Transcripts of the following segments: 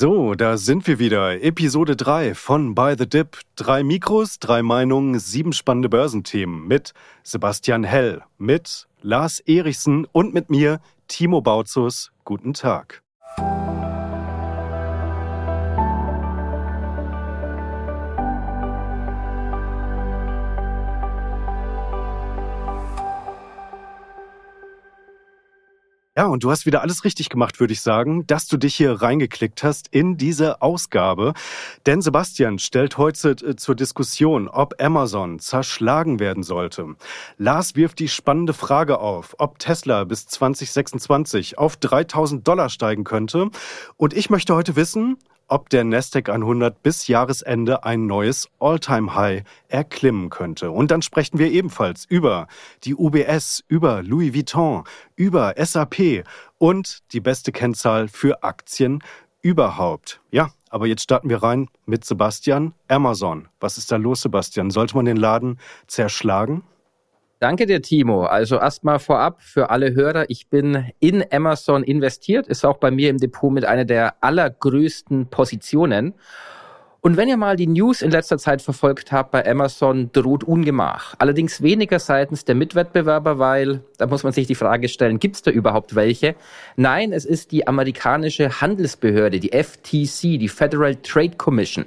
So, da sind wir wieder. Episode 3 von By the Dip. Drei Mikros, drei Meinungen, sieben spannende Börsenthemen mit Sebastian Hell, mit Lars Erichsen und mit mir, Timo Bautzus. Guten Tag. Ja, und du hast wieder alles richtig gemacht, würde ich sagen, dass du dich hier reingeklickt hast in diese Ausgabe. Denn Sebastian stellt heute äh, zur Diskussion, ob Amazon zerschlagen werden sollte. Lars wirft die spannende Frage auf, ob Tesla bis 2026 auf 3000 Dollar steigen könnte. Und ich möchte heute wissen, ob der Nasdaq 100 bis Jahresende ein neues All-Time-High erklimmen könnte. Und dann sprechen wir ebenfalls über die UBS, über Louis Vuitton, über SAP und die beste Kennzahl für Aktien überhaupt. Ja, aber jetzt starten wir rein mit Sebastian. Amazon. Was ist da los, Sebastian? Sollte man den Laden zerschlagen? Danke dir, Timo. Also erstmal vorab für alle Hörer, ich bin in Amazon investiert, ist auch bei mir im Depot mit einer der allergrößten Positionen. Und wenn ihr mal die News in letzter Zeit verfolgt habt, bei Amazon droht Ungemach. Allerdings weniger seitens der Mitwettbewerber, weil da muss man sich die Frage stellen, gibt es da überhaupt welche? Nein, es ist die amerikanische Handelsbehörde, die FTC, die Federal Trade Commission.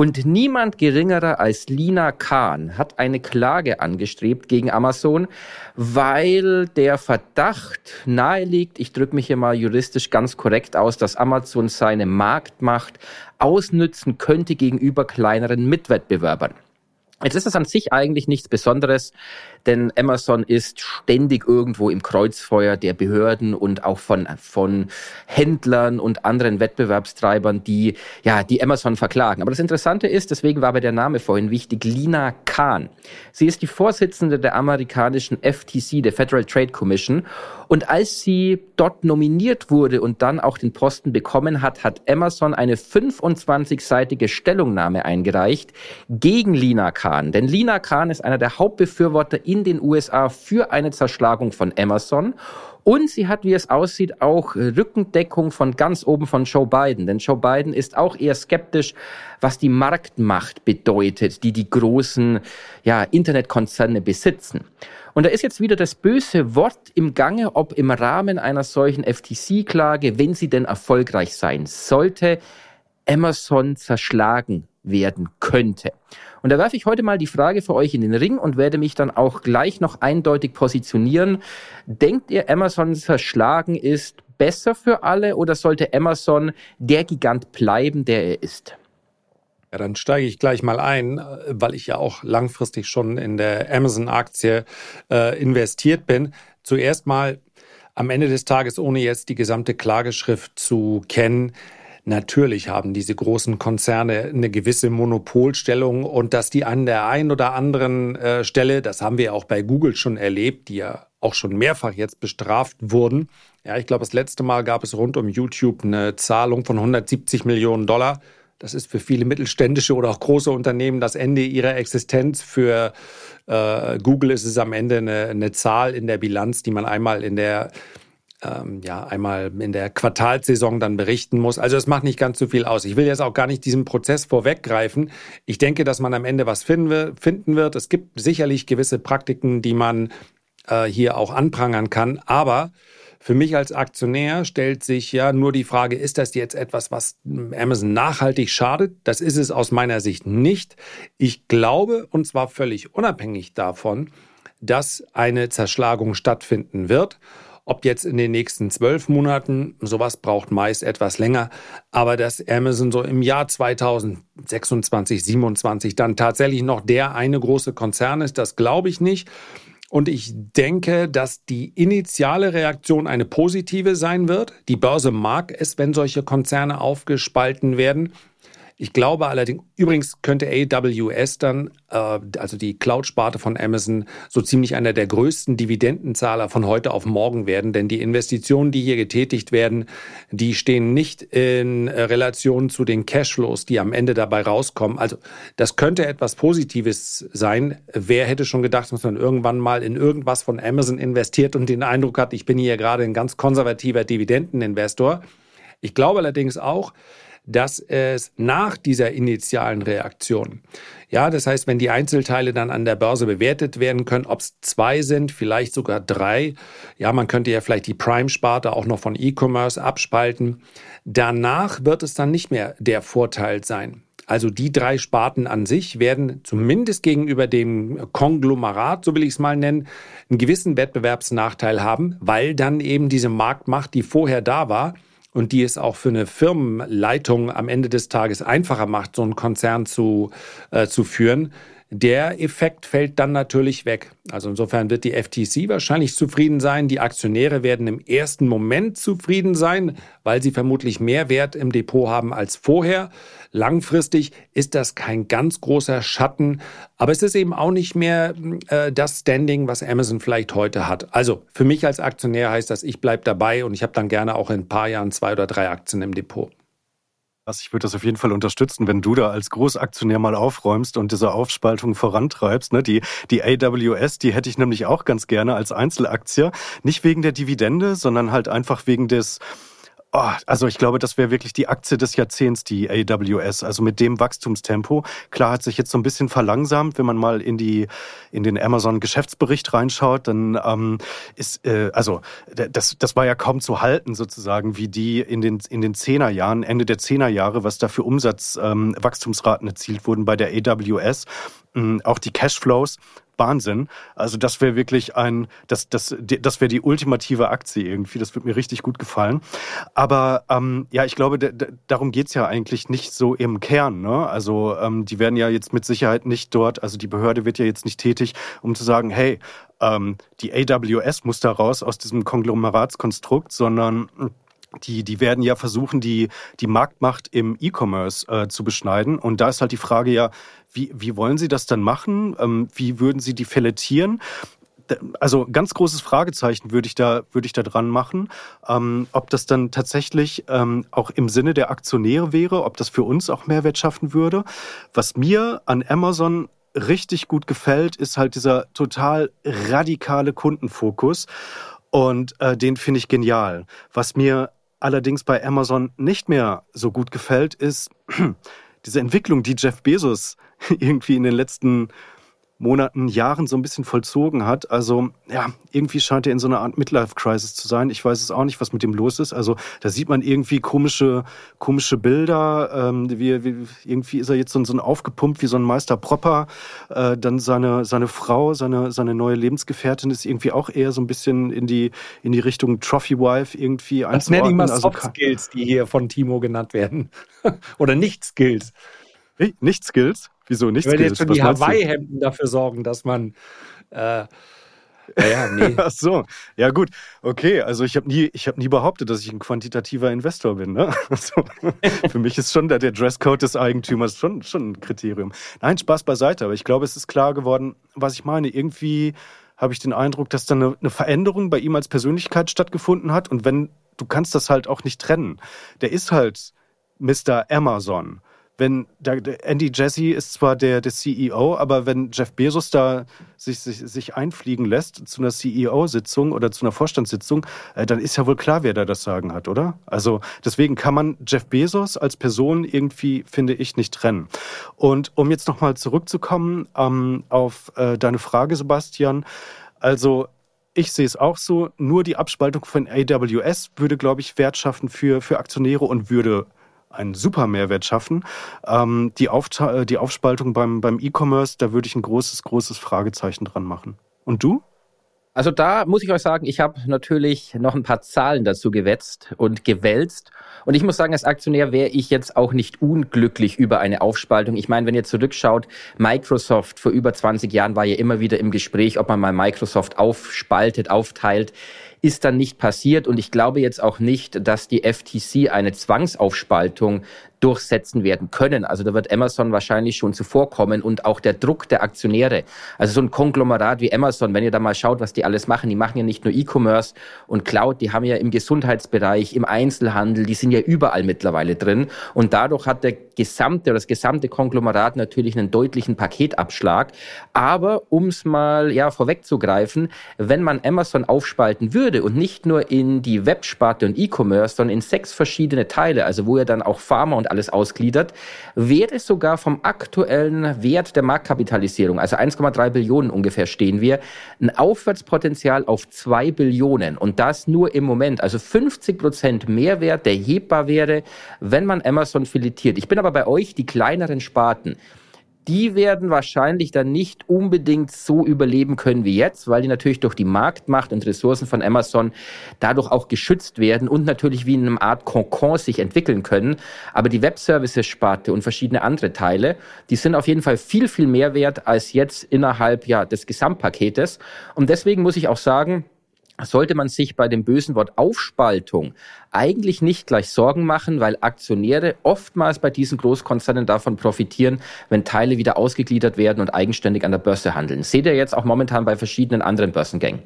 Und niemand geringerer als Lina Kahn hat eine Klage angestrebt gegen Amazon, weil der Verdacht naheliegt, ich drücke mich hier mal juristisch ganz korrekt aus, dass Amazon seine Marktmacht ausnützen könnte gegenüber kleineren Mitwettbewerbern. Jetzt ist es an sich eigentlich nichts Besonderes, denn Amazon ist ständig irgendwo im Kreuzfeuer der Behörden und auch von, von Händlern und anderen Wettbewerbstreibern, die, ja, die Amazon verklagen. Aber das Interessante ist, deswegen war aber der Name vorhin wichtig, Lina Kahn. Sie ist die Vorsitzende der amerikanischen FTC, der Federal Trade Commission. Und als sie dort nominiert wurde und dann auch den Posten bekommen hat, hat Amazon eine 25-seitige Stellungnahme eingereicht gegen Lina Kahn. Denn Lina Kahn ist einer der Hauptbefürworter in den USA für eine Zerschlagung von Amazon. Und sie hat, wie es aussieht, auch Rückendeckung von ganz oben von Joe Biden. Denn Joe Biden ist auch eher skeptisch, was die Marktmacht bedeutet, die die großen ja, Internetkonzerne besitzen. Und da ist jetzt wieder das böse Wort im Gange, ob im Rahmen einer solchen FTC-Klage, wenn sie denn erfolgreich sein sollte, Amazon zerschlagen werden könnte. Und da werfe ich heute mal die Frage für euch in den Ring und werde mich dann auch gleich noch eindeutig positionieren. Denkt ihr, Amazon zerschlagen ist besser für alle oder sollte Amazon der Gigant bleiben, der er ist? Ja, dann steige ich gleich mal ein, weil ich ja auch langfristig schon in der Amazon-Aktie äh, investiert bin. Zuerst mal am Ende des Tages, ohne jetzt die gesamte Klageschrift zu kennen, Natürlich haben diese großen Konzerne eine gewisse Monopolstellung und dass die an der einen oder anderen äh, Stelle, das haben wir auch bei Google schon erlebt, die ja auch schon mehrfach jetzt bestraft wurden. Ja, ich glaube, das letzte Mal gab es rund um YouTube eine Zahlung von 170 Millionen Dollar. Das ist für viele mittelständische oder auch große Unternehmen das Ende ihrer Existenz. Für äh, Google ist es am Ende eine, eine Zahl in der Bilanz, die man einmal in der ähm, ja einmal in der Quartalsaison dann berichten muss. Also es macht nicht ganz so viel aus. Ich will jetzt auch gar nicht diesen Prozess vorweggreifen. Ich denke, dass man am Ende was finden wird. Es gibt sicherlich gewisse Praktiken, die man äh, hier auch anprangern kann. Aber für mich als Aktionär stellt sich ja nur die Frage, ist das jetzt etwas, was Amazon nachhaltig schadet? Das ist es aus meiner Sicht nicht. Ich glaube, und zwar völlig unabhängig davon, dass eine Zerschlagung stattfinden wird. Ob jetzt in den nächsten zwölf Monaten, sowas braucht meist etwas länger, aber dass Amazon so im Jahr 2026, 27 dann tatsächlich noch der eine große Konzern ist, das glaube ich nicht. Und ich denke, dass die initiale Reaktion eine positive sein wird. Die Börse mag es, wenn solche Konzerne aufgespalten werden. Ich glaube allerdings, übrigens könnte AWS dann, äh, also die Cloud-Sparte von Amazon, so ziemlich einer der größten Dividendenzahler von heute auf morgen werden, denn die Investitionen, die hier getätigt werden, die stehen nicht in Relation zu den Cashflows, die am Ende dabei rauskommen. Also das könnte etwas Positives sein. Wer hätte schon gedacht, dass man irgendwann mal in irgendwas von Amazon investiert und den Eindruck hat, ich bin hier gerade ein ganz konservativer Dividendeninvestor. Ich glaube allerdings auch, dass es nach dieser initialen Reaktion, ja, das heißt, wenn die Einzelteile dann an der Börse bewertet werden können, ob es zwei sind, vielleicht sogar drei, ja, man könnte ja vielleicht die Prime-Sparte auch noch von E-Commerce abspalten, danach wird es dann nicht mehr der Vorteil sein. Also die drei Sparten an sich werden zumindest gegenüber dem Konglomerat, so will ich es mal nennen, einen gewissen Wettbewerbsnachteil haben, weil dann eben diese Marktmacht, die vorher da war, und die es auch für eine Firmenleitung am Ende des Tages einfacher macht, so einen Konzern zu, äh, zu führen, der Effekt fällt dann natürlich weg. Also insofern wird die FTC wahrscheinlich zufrieden sein. Die Aktionäre werden im ersten Moment zufrieden sein, weil sie vermutlich mehr Wert im Depot haben als vorher. Langfristig ist das kein ganz großer Schatten, aber es ist eben auch nicht mehr äh, das Standing, was Amazon vielleicht heute hat. Also für mich als Aktionär heißt das, ich bleibe dabei und ich habe dann gerne auch in ein paar Jahren zwei oder drei Aktien im Depot. Also ich würde das auf jeden Fall unterstützen, wenn du da als Großaktionär mal aufräumst und diese Aufspaltung vorantreibst. Ne? Die, die AWS, die hätte ich nämlich auch ganz gerne als Einzelaktie. Nicht wegen der Dividende, sondern halt einfach wegen des Oh, also ich glaube, das wäre wirklich die Aktie des Jahrzehnts, die AWS. Also mit dem Wachstumstempo. Klar hat sich jetzt so ein bisschen verlangsamt, wenn man mal in die in den Amazon Geschäftsbericht reinschaut, dann ähm, ist äh, also das das war ja kaum zu halten sozusagen, wie die in den in den Zehnerjahren, Ende der Zehnerjahre, was da für Umsatzwachstumsraten ähm, erzielt wurden bei der AWS. Ähm, auch die Cashflows Wahnsinn. Also das wäre wirklich ein, das, das, das wäre die ultimative Aktie irgendwie. Das wird mir richtig gut gefallen. Aber ähm, ja, ich glaube, darum geht's ja eigentlich nicht so im Kern. Ne? Also ähm, die werden ja jetzt mit Sicherheit nicht dort, also die Behörde wird ja jetzt nicht tätig, um zu sagen, hey, ähm, die AWS muss da raus aus diesem Konglomeratskonstrukt, sondern die, die werden ja versuchen, die, die Marktmacht im E-Commerce äh, zu beschneiden. Und da ist halt die Frage ja, wie, wie wollen Sie das dann machen? Ähm, wie würden Sie die filetieren? also ganz großes Fragezeichen würde ich da würde ich da dran machen, ähm, ob das dann tatsächlich ähm, auch im Sinne der Aktionäre wäre, ob das für uns auch Mehrwert schaffen würde. Was mir an Amazon richtig gut gefällt, ist halt dieser total radikale Kundenfokus und äh, den finde ich genial. Was mir allerdings bei Amazon nicht mehr so gut gefällt, ist diese Entwicklung, die Jeff Bezos irgendwie in den letzten Monaten, Jahren so ein bisschen vollzogen hat. Also ja, irgendwie scheint er in so einer Art Midlife-Crisis zu sein. Ich weiß es auch nicht, was mit dem los ist. Also da sieht man irgendwie komische, komische Bilder. Ähm, wie, wie, irgendwie ist er jetzt so, so ein aufgepumpt wie so ein Meister Propper. Äh, dann seine, seine Frau, seine, seine neue Lebensgefährtin ist irgendwie auch eher so ein bisschen in die, in die Richtung Trophy-Wife irgendwie einzuordnen. Das nenne ich mal also Soft Skills, die hier von Timo genannt werden. Oder Nicht-Skills. Nicht-Skills? Wieso nicht? Ich werde jetzt schon die Hawaii-Hemden dafür sorgen, dass man. Äh, naja, nee. Ach so, ja gut, okay. Also ich habe nie, ich habe nie behauptet, dass ich ein quantitativer Investor bin. Ne? Also, für mich ist schon der, der Dresscode des Eigentümers schon, schon ein Kriterium. Nein, Spaß beiseite. Aber ich glaube, es ist klar geworden, was ich meine. Irgendwie habe ich den Eindruck, dass da eine, eine Veränderung bei ihm als Persönlichkeit stattgefunden hat. Und wenn du kannst das halt auch nicht trennen. Der ist halt Mr. Amazon wenn der Andy Jesse ist zwar der, der CEO, aber wenn Jeff Bezos da sich, sich, sich einfliegen lässt zu einer CEO-Sitzung oder zu einer Vorstandssitzung, äh, dann ist ja wohl klar, wer da das Sagen hat, oder? Also deswegen kann man Jeff Bezos als Person irgendwie, finde ich, nicht trennen. Und um jetzt nochmal zurückzukommen ähm, auf äh, deine Frage, Sebastian, also ich sehe es auch so, nur die Abspaltung von AWS würde, glaube ich, Wert schaffen für, für Aktionäre und würde einen super Mehrwert schaffen. Ähm, die, Aufta die Aufspaltung beim, beim E-Commerce, da würde ich ein großes, großes Fragezeichen dran machen. Und du? Also da muss ich euch sagen, ich habe natürlich noch ein paar Zahlen dazu gewetzt und gewälzt. Und ich muss sagen, als Aktionär wäre ich jetzt auch nicht unglücklich über eine Aufspaltung. Ich meine, wenn ihr zurückschaut, Microsoft vor über 20 Jahren war ja immer wieder im Gespräch, ob man mal Microsoft aufspaltet, aufteilt ist dann nicht passiert und ich glaube jetzt auch nicht, dass die FTC eine Zwangsaufspaltung durchsetzen werden können. Also da wird Amazon wahrscheinlich schon zuvorkommen und auch der Druck der Aktionäre. Also so ein Konglomerat wie Amazon, wenn ihr da mal schaut, was die alles machen, die machen ja nicht nur E-Commerce und Cloud, die haben ja im Gesundheitsbereich, im Einzelhandel, die sind ja überall mittlerweile drin und dadurch hat der gesamte oder das gesamte Konglomerat natürlich einen deutlichen Paketabschlag. Aber um es mal ja vorwegzugreifen, wenn man Amazon aufspalten würde, würde und nicht nur in die Websparte und E-Commerce, sondern in sechs verschiedene Teile, also wo er dann auch Pharma und alles ausgliedert, wäre es sogar vom aktuellen Wert der Marktkapitalisierung, also 1,3 Billionen ungefähr stehen wir, ein Aufwärtspotenzial auf 2 Billionen. Und das nur im Moment, also 50 Prozent Mehrwert, der hebbar wäre, wenn man Amazon filetiert. Ich bin aber bei euch die kleineren Sparten die werden wahrscheinlich dann nicht unbedingt so überleben können wie jetzt, weil die natürlich durch die Marktmacht und Ressourcen von Amazon dadurch auch geschützt werden und natürlich wie in einer Art Konkon sich entwickeln können. Aber die Webservices-Sparte und verschiedene andere Teile, die sind auf jeden Fall viel, viel mehr wert als jetzt innerhalb ja, des Gesamtpaketes. Und deswegen muss ich auch sagen, sollte man sich bei dem bösen Wort Aufspaltung eigentlich nicht gleich Sorgen machen, weil Aktionäre oftmals bei diesen Großkonzernen davon profitieren, wenn Teile wieder ausgegliedert werden und eigenständig an der Börse handeln. Seht ihr jetzt auch momentan bei verschiedenen anderen Börsengängen.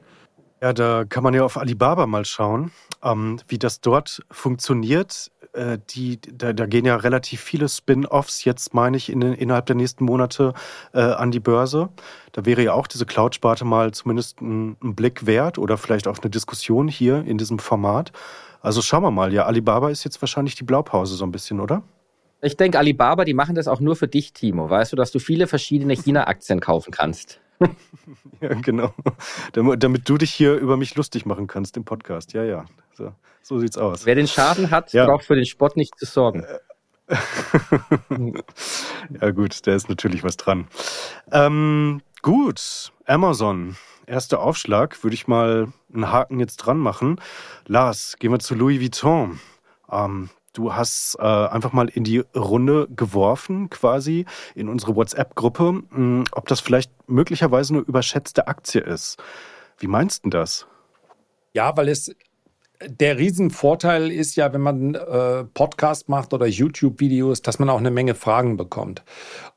Ja, da kann man ja auf Alibaba mal schauen, ähm, wie das dort funktioniert. Äh, die, da, da, gehen ja relativ viele Spin-offs jetzt, meine ich, in, innerhalb der nächsten Monate äh, an die Börse. Da wäre ja auch diese Cloud-Sparte mal zumindest ein, ein, Blick wert oder vielleicht auch eine Diskussion hier in diesem Format. Also schauen wir mal. Ja, Alibaba ist jetzt wahrscheinlich die Blaupause so ein bisschen, oder? Ich denke, Alibaba, die machen das auch nur für dich, Timo. Weißt du, dass du viele verschiedene China-Aktien kaufen kannst. ja, genau. Damit, damit, du dich hier über mich lustig machen kannst im Podcast. Ja, ja. So, so sieht's aus. Wer den Schaden hat, ja. braucht für den Spott nicht zu sorgen. ja, gut, da ist natürlich was dran. Ähm, gut, Amazon. Erster Aufschlag, würde ich mal einen Haken jetzt dran machen. Lars, gehen wir zu Louis Vuitton. Ähm, Du hast äh, einfach mal in die Runde geworfen, quasi in unsere WhatsApp-Gruppe, hm, ob das vielleicht möglicherweise eine überschätzte Aktie ist. Wie meinst du das? Ja, weil es der Riesenvorteil ist ja, wenn man äh, Podcast macht oder YouTube-Videos, dass man auch eine Menge Fragen bekommt.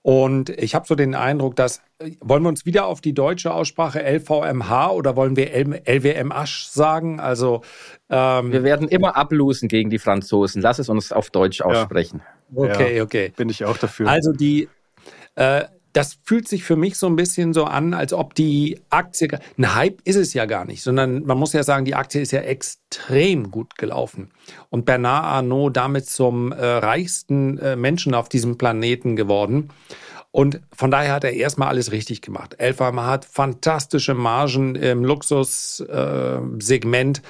Und ich habe so den Eindruck, dass wollen wir uns wieder auf die deutsche Aussprache LVMH oder wollen wir LWMH sagen? Also ähm, wir werden immer ablosen gegen die Franzosen. Lass es uns auf Deutsch aussprechen. Ja. Okay, okay. Bin ich auch dafür. Also die äh, das fühlt sich für mich so ein bisschen so an, als ob die Aktie, ein Hype ist es ja gar nicht, sondern man muss ja sagen, die Aktie ist ja extrem gut gelaufen. Und Bernard Arnault damit zum äh, reichsten äh, Menschen auf diesem Planeten geworden. Und von daher hat er erstmal alles richtig gemacht. Elfheimer hat fantastische Margen im Luxussegment. Äh,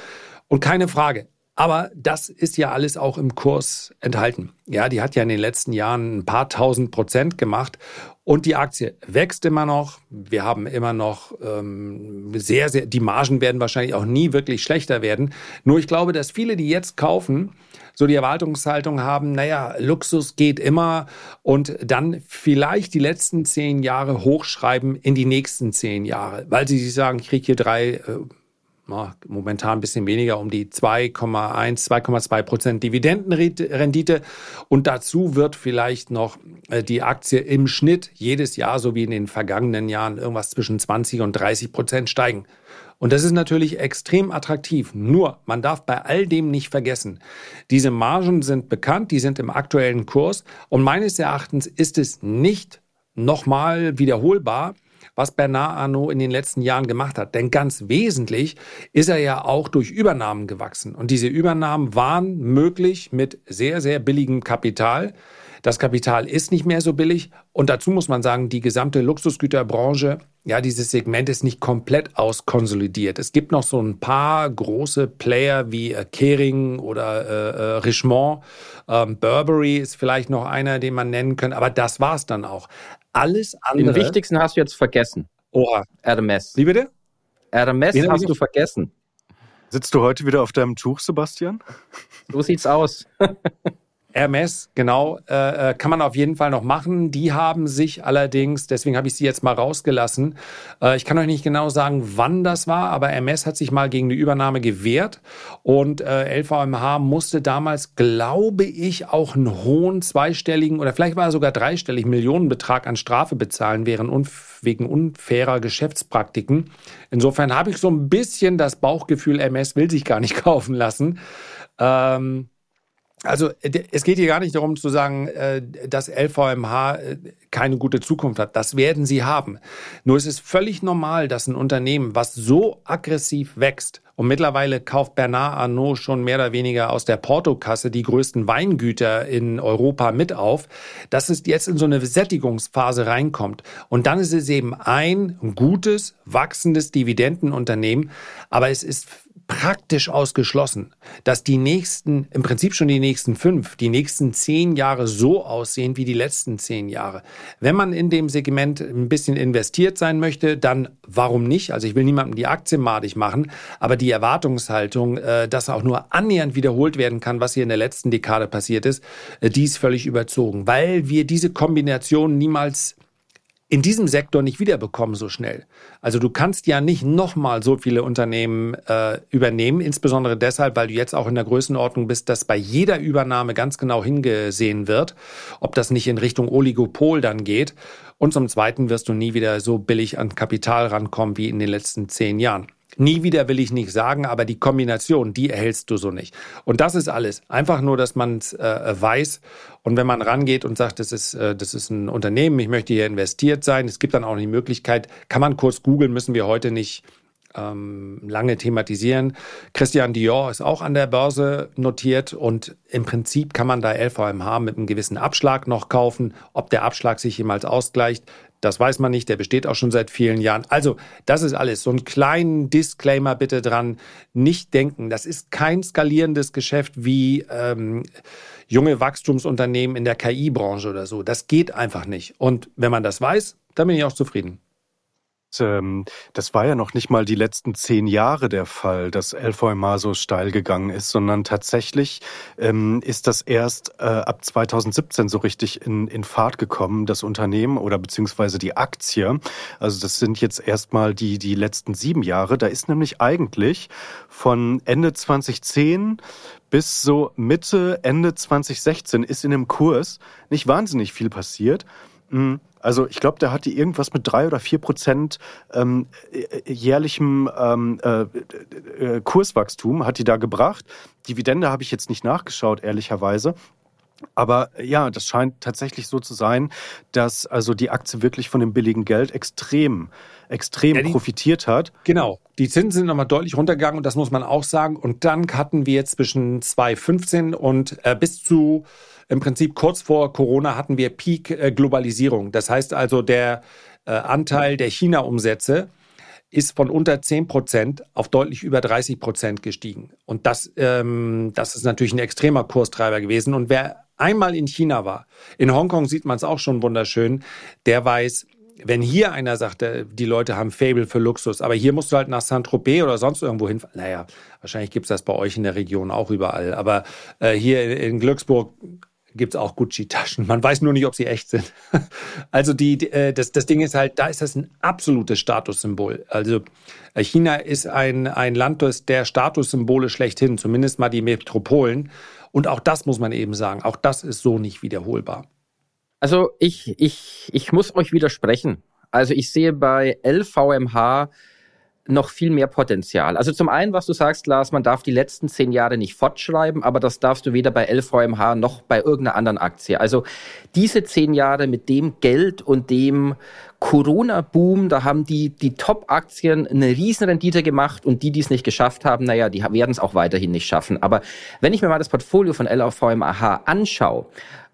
und keine Frage, aber das ist ja alles auch im Kurs enthalten. Ja, die hat ja in den letzten Jahren ein paar tausend Prozent gemacht und die Aktie wächst immer noch. Wir haben immer noch ähm, sehr, sehr, die Margen werden wahrscheinlich auch nie wirklich schlechter werden. Nur ich glaube, dass viele, die jetzt kaufen, so die Erwartungshaltung haben, naja, Luxus geht immer und dann vielleicht die letzten zehn Jahre hochschreiben in die nächsten zehn Jahre, weil sie sich sagen, ich kriege hier drei äh, momentan ein bisschen weniger, um die 2,1, 2,2 Prozent Dividendenrendite. Und dazu wird vielleicht noch äh, die Aktie im Schnitt jedes Jahr, so wie in den vergangenen Jahren, irgendwas zwischen 20 und 30 Prozent steigen. Und das ist natürlich extrem attraktiv. Nur, man darf bei all dem nicht vergessen, diese Margen sind bekannt, die sind im aktuellen Kurs. Und meines Erachtens ist es nicht nochmal wiederholbar, was Bernard Arnault in den letzten Jahren gemacht hat. Denn ganz wesentlich ist er ja auch durch Übernahmen gewachsen. Und diese Übernahmen waren möglich mit sehr, sehr billigem Kapital. Das Kapital ist nicht mehr so billig. Und dazu muss man sagen, die gesamte Luxusgüterbranche, ja, dieses Segment ist nicht komplett auskonsolidiert. Es gibt noch so ein paar große Player wie äh, Kering oder äh, äh, Richemont. Ähm, Burberry ist vielleicht noch einer, den man nennen könnte. Aber das war's dann auch. Alles andere. Den wichtigsten hast du jetzt vergessen. Oha. Hermes. Wie bitte? Hermes Wen hast du vergessen. Sitzt du heute wieder auf deinem Tuch, Sebastian? So sieht's aus. Hermes, genau, äh, äh, kann man auf jeden Fall noch machen. Die haben sich allerdings, deswegen habe ich sie jetzt mal rausgelassen. Äh, ich kann euch nicht genau sagen, wann das war, aber Hermes hat sich mal gegen die Übernahme gewehrt und äh, LVMH musste damals, glaube ich, auch einen hohen zweistelligen oder vielleicht war er sogar dreistelligen Millionenbetrag an Strafe bezahlen während unf wegen unfairer Geschäftspraktiken. Insofern habe ich so ein bisschen das Bauchgefühl, Hermes will sich gar nicht kaufen lassen. Ähm, also es geht hier gar nicht darum zu sagen, äh, dass LVMH äh, keine gute Zukunft hat. Das werden sie haben. Nur es ist völlig normal, dass ein Unternehmen, was so aggressiv wächst Und mittlerweile kauft Bernard Arnault schon mehr oder weniger aus der Portokasse die größten Weingüter in Europa mit auf, dass es jetzt in so eine Sättigungsphase reinkommt. Und dann ist es eben ein gutes, wachsendes Dividendenunternehmen, aber es ist praktisch ausgeschlossen, dass die nächsten, im Prinzip schon die nächsten fünf, die nächsten zehn Jahre so aussehen wie die letzten zehn Jahre. Wenn man in dem Segment ein bisschen investiert sein möchte, dann warum nicht? Also ich will niemandem die Aktie madig machen, aber die Erwartungshaltung, äh, dass auch nur annähernd wiederholt werden kann, was hier in der letzten Dekade passiert ist, äh, die ist völlig überzogen, weil wir diese Kombination niemals in diesem Sektor nicht wiederbekommen so schnell. Also du kannst ja nicht nochmal so viele Unternehmen äh, übernehmen, insbesondere deshalb, weil du jetzt auch in der Größenordnung bist, dass bei jeder Übernahme ganz genau hingesehen wird, ob das nicht in Richtung Oligopol dann geht. Und zum Zweiten wirst du nie wieder so billig an Kapital rankommen wie in den letzten zehn Jahren. Nie wieder will ich nicht sagen, aber die Kombination, die erhältst du so nicht. Und das ist alles. Einfach nur, dass man es äh, weiß. Und wenn man rangeht und sagt, das ist, äh, das ist ein Unternehmen, ich möchte hier investiert sein, es gibt dann auch die Möglichkeit, kann man kurz googeln, müssen wir heute nicht ähm, lange thematisieren. Christian Dior ist auch an der Börse notiert und im Prinzip kann man da LVMH mit einem gewissen Abschlag noch kaufen. Ob der Abschlag sich jemals ausgleicht, das weiß man nicht, der besteht auch schon seit vielen Jahren. Also, das ist alles. So einen kleinen Disclaimer bitte dran. Nicht denken, das ist kein skalierendes Geschäft wie ähm, junge Wachstumsunternehmen in der KI-Branche oder so. Das geht einfach nicht. Und wenn man das weiß, dann bin ich auch zufrieden das war ja noch nicht mal die letzten zehn Jahre der Fall, dass LVMH so steil gegangen ist, sondern tatsächlich ähm, ist das erst äh, ab 2017 so richtig in, in Fahrt gekommen, das Unternehmen oder beziehungsweise die Aktie. Also das sind jetzt erstmal die, die letzten sieben Jahre. Da ist nämlich eigentlich von Ende 2010 bis so Mitte, Ende 2016 ist in dem Kurs nicht wahnsinnig viel passiert. Hm, also ich glaube, der hat die irgendwas mit drei oder vier Prozent ähm, äh, jährlichem ähm, äh, äh, Kurswachstum hat die da gebracht. Dividende habe ich jetzt nicht nachgeschaut, ehrlicherweise. Aber ja, das scheint tatsächlich so zu sein, dass also die Aktie wirklich von dem billigen Geld extrem, extrem ja, die, profitiert hat. Genau. Die Zinsen sind nochmal deutlich runtergegangen und das muss man auch sagen. Und dann hatten wir zwischen 2015 und äh, bis zu im Prinzip kurz vor Corona hatten wir Peak-Globalisierung. Das heißt also, der äh, Anteil der China-Umsätze ist von unter 10 Prozent auf deutlich über 30 Prozent gestiegen. Und das, ähm, das ist natürlich ein extremer Kurstreiber gewesen. Und wer einmal in China war, in Hongkong sieht man es auch schon wunderschön, der weiß, wenn hier einer sagt, äh, die Leute haben Fable für Luxus, aber hier musst du halt nach Saint-Tropez oder sonst irgendwo hin. Naja, wahrscheinlich gibt es das bei euch in der Region auch überall. Aber äh, hier in Glücksburg gibt es auch Gucci-Taschen. Man weiß nur nicht, ob sie echt sind. Also die, äh, das, das Ding ist halt, da ist das ein absolutes Statussymbol. Also äh, China ist ein, ein Land das der Statussymbole schlechthin, zumindest mal die Metropolen. Und auch das muss man eben sagen, auch das ist so nicht wiederholbar. Also ich, ich, ich muss euch widersprechen. Also ich sehe bei LVMH noch viel mehr Potenzial. Also zum einen, was du sagst, Lars, man darf die letzten zehn Jahre nicht fortschreiben, aber das darfst du weder bei LVMH noch bei irgendeiner anderen Aktie. Also diese zehn Jahre mit dem Geld und dem Corona-Boom, da haben die, die Top-Aktien eine Riesenrendite gemacht und die, die es nicht geschafft haben, naja, die werden es auch weiterhin nicht schaffen. Aber wenn ich mir mal das Portfolio von LVMH anschaue,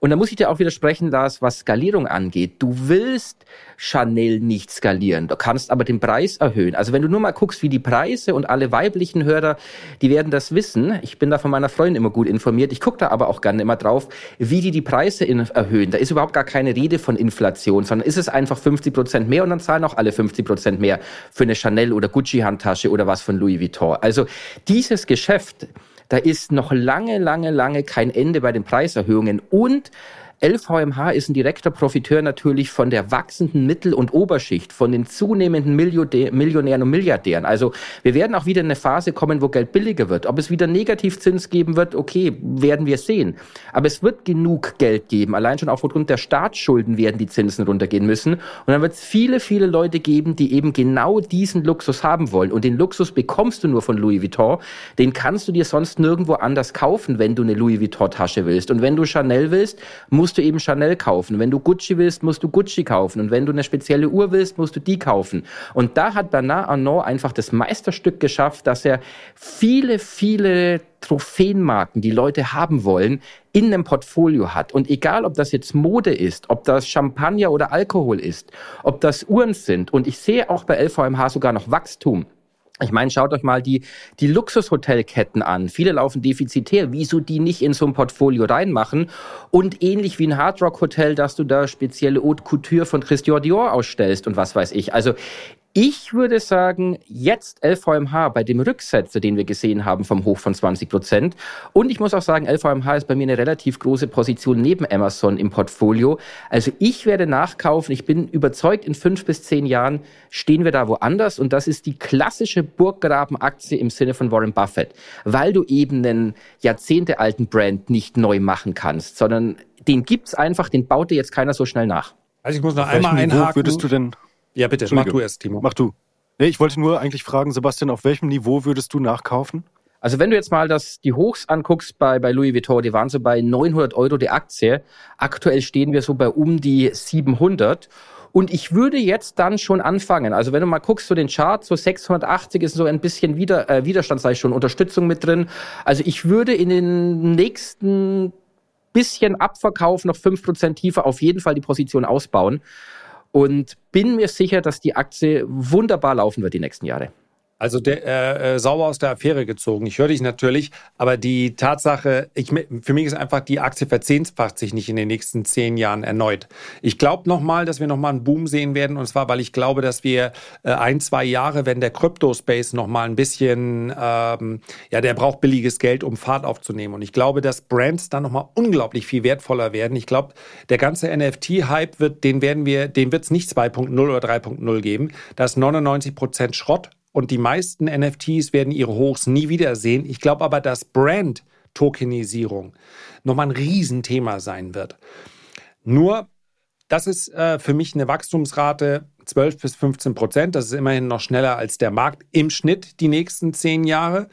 und da muss ich dir auch widersprechen, Lars, was Skalierung angeht. Du willst Chanel nicht skalieren. Du kannst aber den Preis erhöhen. Also wenn du nur mal guckst, wie die Preise und alle weiblichen Hörer, die werden das wissen. Ich bin da von meiner Freundin immer gut informiert. Ich gucke da aber auch gerne immer drauf, wie die die Preise erhöhen. Da ist überhaupt gar keine Rede von Inflation, sondern ist es einfach 50 Prozent mehr und dann zahlen auch alle 50 Prozent mehr für eine Chanel oder Gucci-Handtasche oder was von Louis Vuitton. Also dieses Geschäft, da ist noch lange, lange, lange kein Ende bei den Preiserhöhungen und LVMH ist ein direkter Profiteur natürlich von der wachsenden Mittel- und Oberschicht, von den zunehmenden Millionären und Milliardären. Also wir werden auch wieder in eine Phase kommen, wo Geld billiger wird. Ob es wieder Negativzins geben wird, okay, werden wir sehen. Aber es wird genug Geld geben. Allein schon aufgrund der Staatsschulden werden die Zinsen runtergehen müssen. Und dann wird es viele, viele Leute geben, die eben genau diesen Luxus haben wollen. Und den Luxus bekommst du nur von Louis Vuitton. Den kannst du dir sonst nirgendwo anders kaufen, wenn du eine Louis Vuitton Tasche willst. Und wenn du Chanel willst, musst musst du eben Chanel kaufen. Wenn du Gucci willst, musst du Gucci kaufen. Und wenn du eine spezielle Uhr willst, musst du die kaufen. Und da hat Bernard Arnault einfach das Meisterstück geschafft, dass er viele, viele Trophäenmarken, die Leute haben wollen, in einem Portfolio hat. Und egal, ob das jetzt Mode ist, ob das Champagner oder Alkohol ist, ob das Uhren sind. Und ich sehe auch bei LVMH sogar noch Wachstum. Ich meine, schaut euch mal die, die Luxushotelketten an. Viele laufen defizitär. Wieso die nicht in so ein Portfolio reinmachen? Und ähnlich wie ein Hardrock-Hotel, dass du da spezielle Haute Couture von Christian Dior ausstellst und was weiß ich. Also ich würde sagen, jetzt LVMH bei dem Rücksetzer, den wir gesehen haben vom Hoch von 20 Prozent. Und ich muss auch sagen, LVMH ist bei mir eine relativ große Position neben Amazon im Portfolio. Also ich werde nachkaufen. Ich bin überzeugt, in fünf bis zehn Jahren stehen wir da woanders. Und das ist die klassische Burggraben-Aktie im Sinne von Warren Buffett. Weil du eben einen jahrzehntealten Brand nicht neu machen kannst, sondern den gibt's einfach, den baut dir jetzt keiner so schnell nach. Also ich muss noch einmal einhaken. würdest du denn ja, bitte, mach du erst, Timo. Mach du. Nee, ich wollte nur eigentlich fragen, Sebastian, auf welchem Niveau würdest du nachkaufen? Also wenn du jetzt mal das, die Hochs anguckst bei, bei Louis Vuitton, die waren so bei 900 Euro die Aktie. Aktuell stehen wir so bei um die 700. Und ich würde jetzt dann schon anfangen. Also wenn du mal guckst, so den Chart, so 680 ist so ein bisschen Wider, äh, Widerstand, sei schon Unterstützung mit drin. Also ich würde in den nächsten bisschen Abverkauf noch fünf Prozent tiefer auf jeden Fall die Position ausbauen und bin mir sicher, dass die Aktie wunderbar laufen wird die nächsten Jahre. Also der, äh, äh, sauber aus der Affäre gezogen. Ich höre dich natürlich, aber die Tatsache, ich, für mich ist einfach, die Aktie verzehnfacht sich nicht in den nächsten zehn Jahren erneut. Ich glaube nochmal, dass wir nochmal einen Boom sehen werden und zwar, weil ich glaube, dass wir äh, ein, zwei Jahre, wenn der Crypto-Space nochmal ein bisschen, ähm, ja, der braucht billiges Geld, um Fahrt aufzunehmen und ich glaube, dass Brands dann nochmal unglaublich viel wertvoller werden. Ich glaube, der ganze NFT-Hype wird, den werden wir, den wird es nicht 2.0 oder 3.0 geben. Da ist 99 Prozent Schrott und die meisten NFTs werden ihre Hochs nie wiedersehen. Ich glaube aber, dass Brand-Tokenisierung nochmal ein Riesenthema sein wird. Nur, das ist äh, für mich eine Wachstumsrate 12 bis 15 Prozent. Das ist immerhin noch schneller als der Markt im Schnitt die nächsten zehn Jahre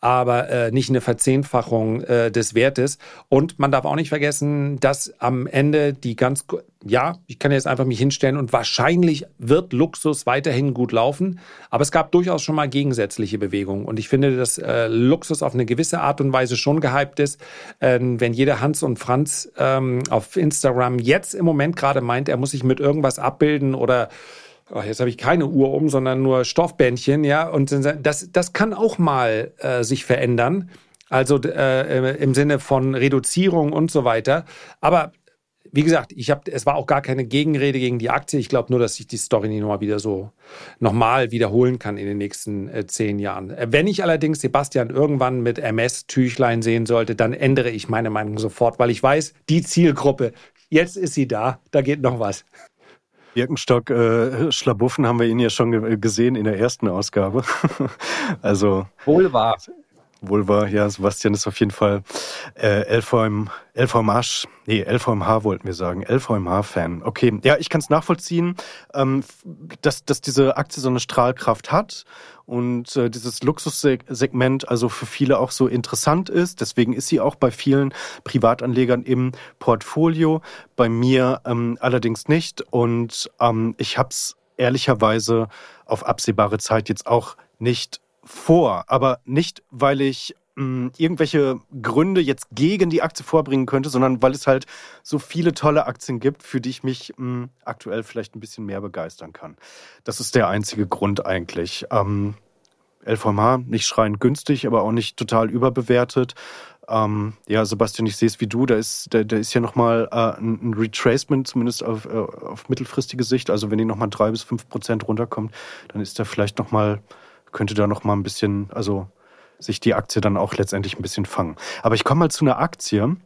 aber äh, nicht eine Verzehnfachung äh, des Wertes. Und man darf auch nicht vergessen, dass am Ende die ganz, ja, ich kann jetzt einfach mich hinstellen und wahrscheinlich wird Luxus weiterhin gut laufen, aber es gab durchaus schon mal gegensätzliche Bewegungen. Und ich finde, dass äh, Luxus auf eine gewisse Art und Weise schon gehypt ist. Ähm, wenn jeder Hans und Franz ähm, auf Instagram jetzt im Moment gerade meint, er muss sich mit irgendwas abbilden oder oh, jetzt habe ich keine Uhr um, sondern nur Stoffbändchen, ja, und das, das kann auch mal äh, sich verändern. Also äh, im Sinne von Reduzierung und so weiter. Aber wie gesagt, ich habe, es war auch gar keine Gegenrede gegen die Aktie. Ich glaube nur, dass sich die Story nicht nochmal wieder so nochmal wiederholen kann in den nächsten äh, zehn Jahren. Äh, wenn ich allerdings Sebastian irgendwann mit MS-Tüchlein sehen sollte, dann ändere ich meine Meinung sofort, weil ich weiß, die Zielgruppe, jetzt ist sie da, da geht noch was. Birkenstock äh, Schlabuffen haben wir ihn ja schon ge gesehen in der ersten Ausgabe. also wohl wahr. Wahr, ja, Sebastian ist auf jeden Fall äh, LVM, LVMH, nee, LVMH wollten wir sagen, LVMH-Fan. Okay, ja, ich kann es nachvollziehen, ähm, dass, dass diese Aktie so eine Strahlkraft hat und äh, dieses Luxussegment also für viele auch so interessant ist. Deswegen ist sie auch bei vielen Privatanlegern im Portfolio, bei mir ähm, allerdings nicht. Und ähm, ich habe es ehrlicherweise auf absehbare Zeit jetzt auch nicht vor, aber nicht, weil ich mh, hm, irgendwelche Gründe jetzt gegen die Aktie vorbringen könnte, sondern weil es halt so viele tolle Aktien gibt, für die ich mich mh, hm, aktuell vielleicht ein bisschen mehr begeistern kann. Das ist der einzige Grund eigentlich. Ähm, LVMH nicht schreiend günstig, aber auch nicht total überbewertet. Ähm, ja, Sebastian, ich sehe es wie du, da ist, da, da ist ja nochmal äh, ein, Retracement, zumindest auf, äh, auf mittelfristige Sicht. Also wenn die nochmal drei bis fünf Prozent runterkommt, dann ist da vielleicht nochmal könnte da noch mal ein bisschen, also sich die Aktie dann auch letztendlich ein bisschen fangen. Aber ich komme mal zu einer Aktie,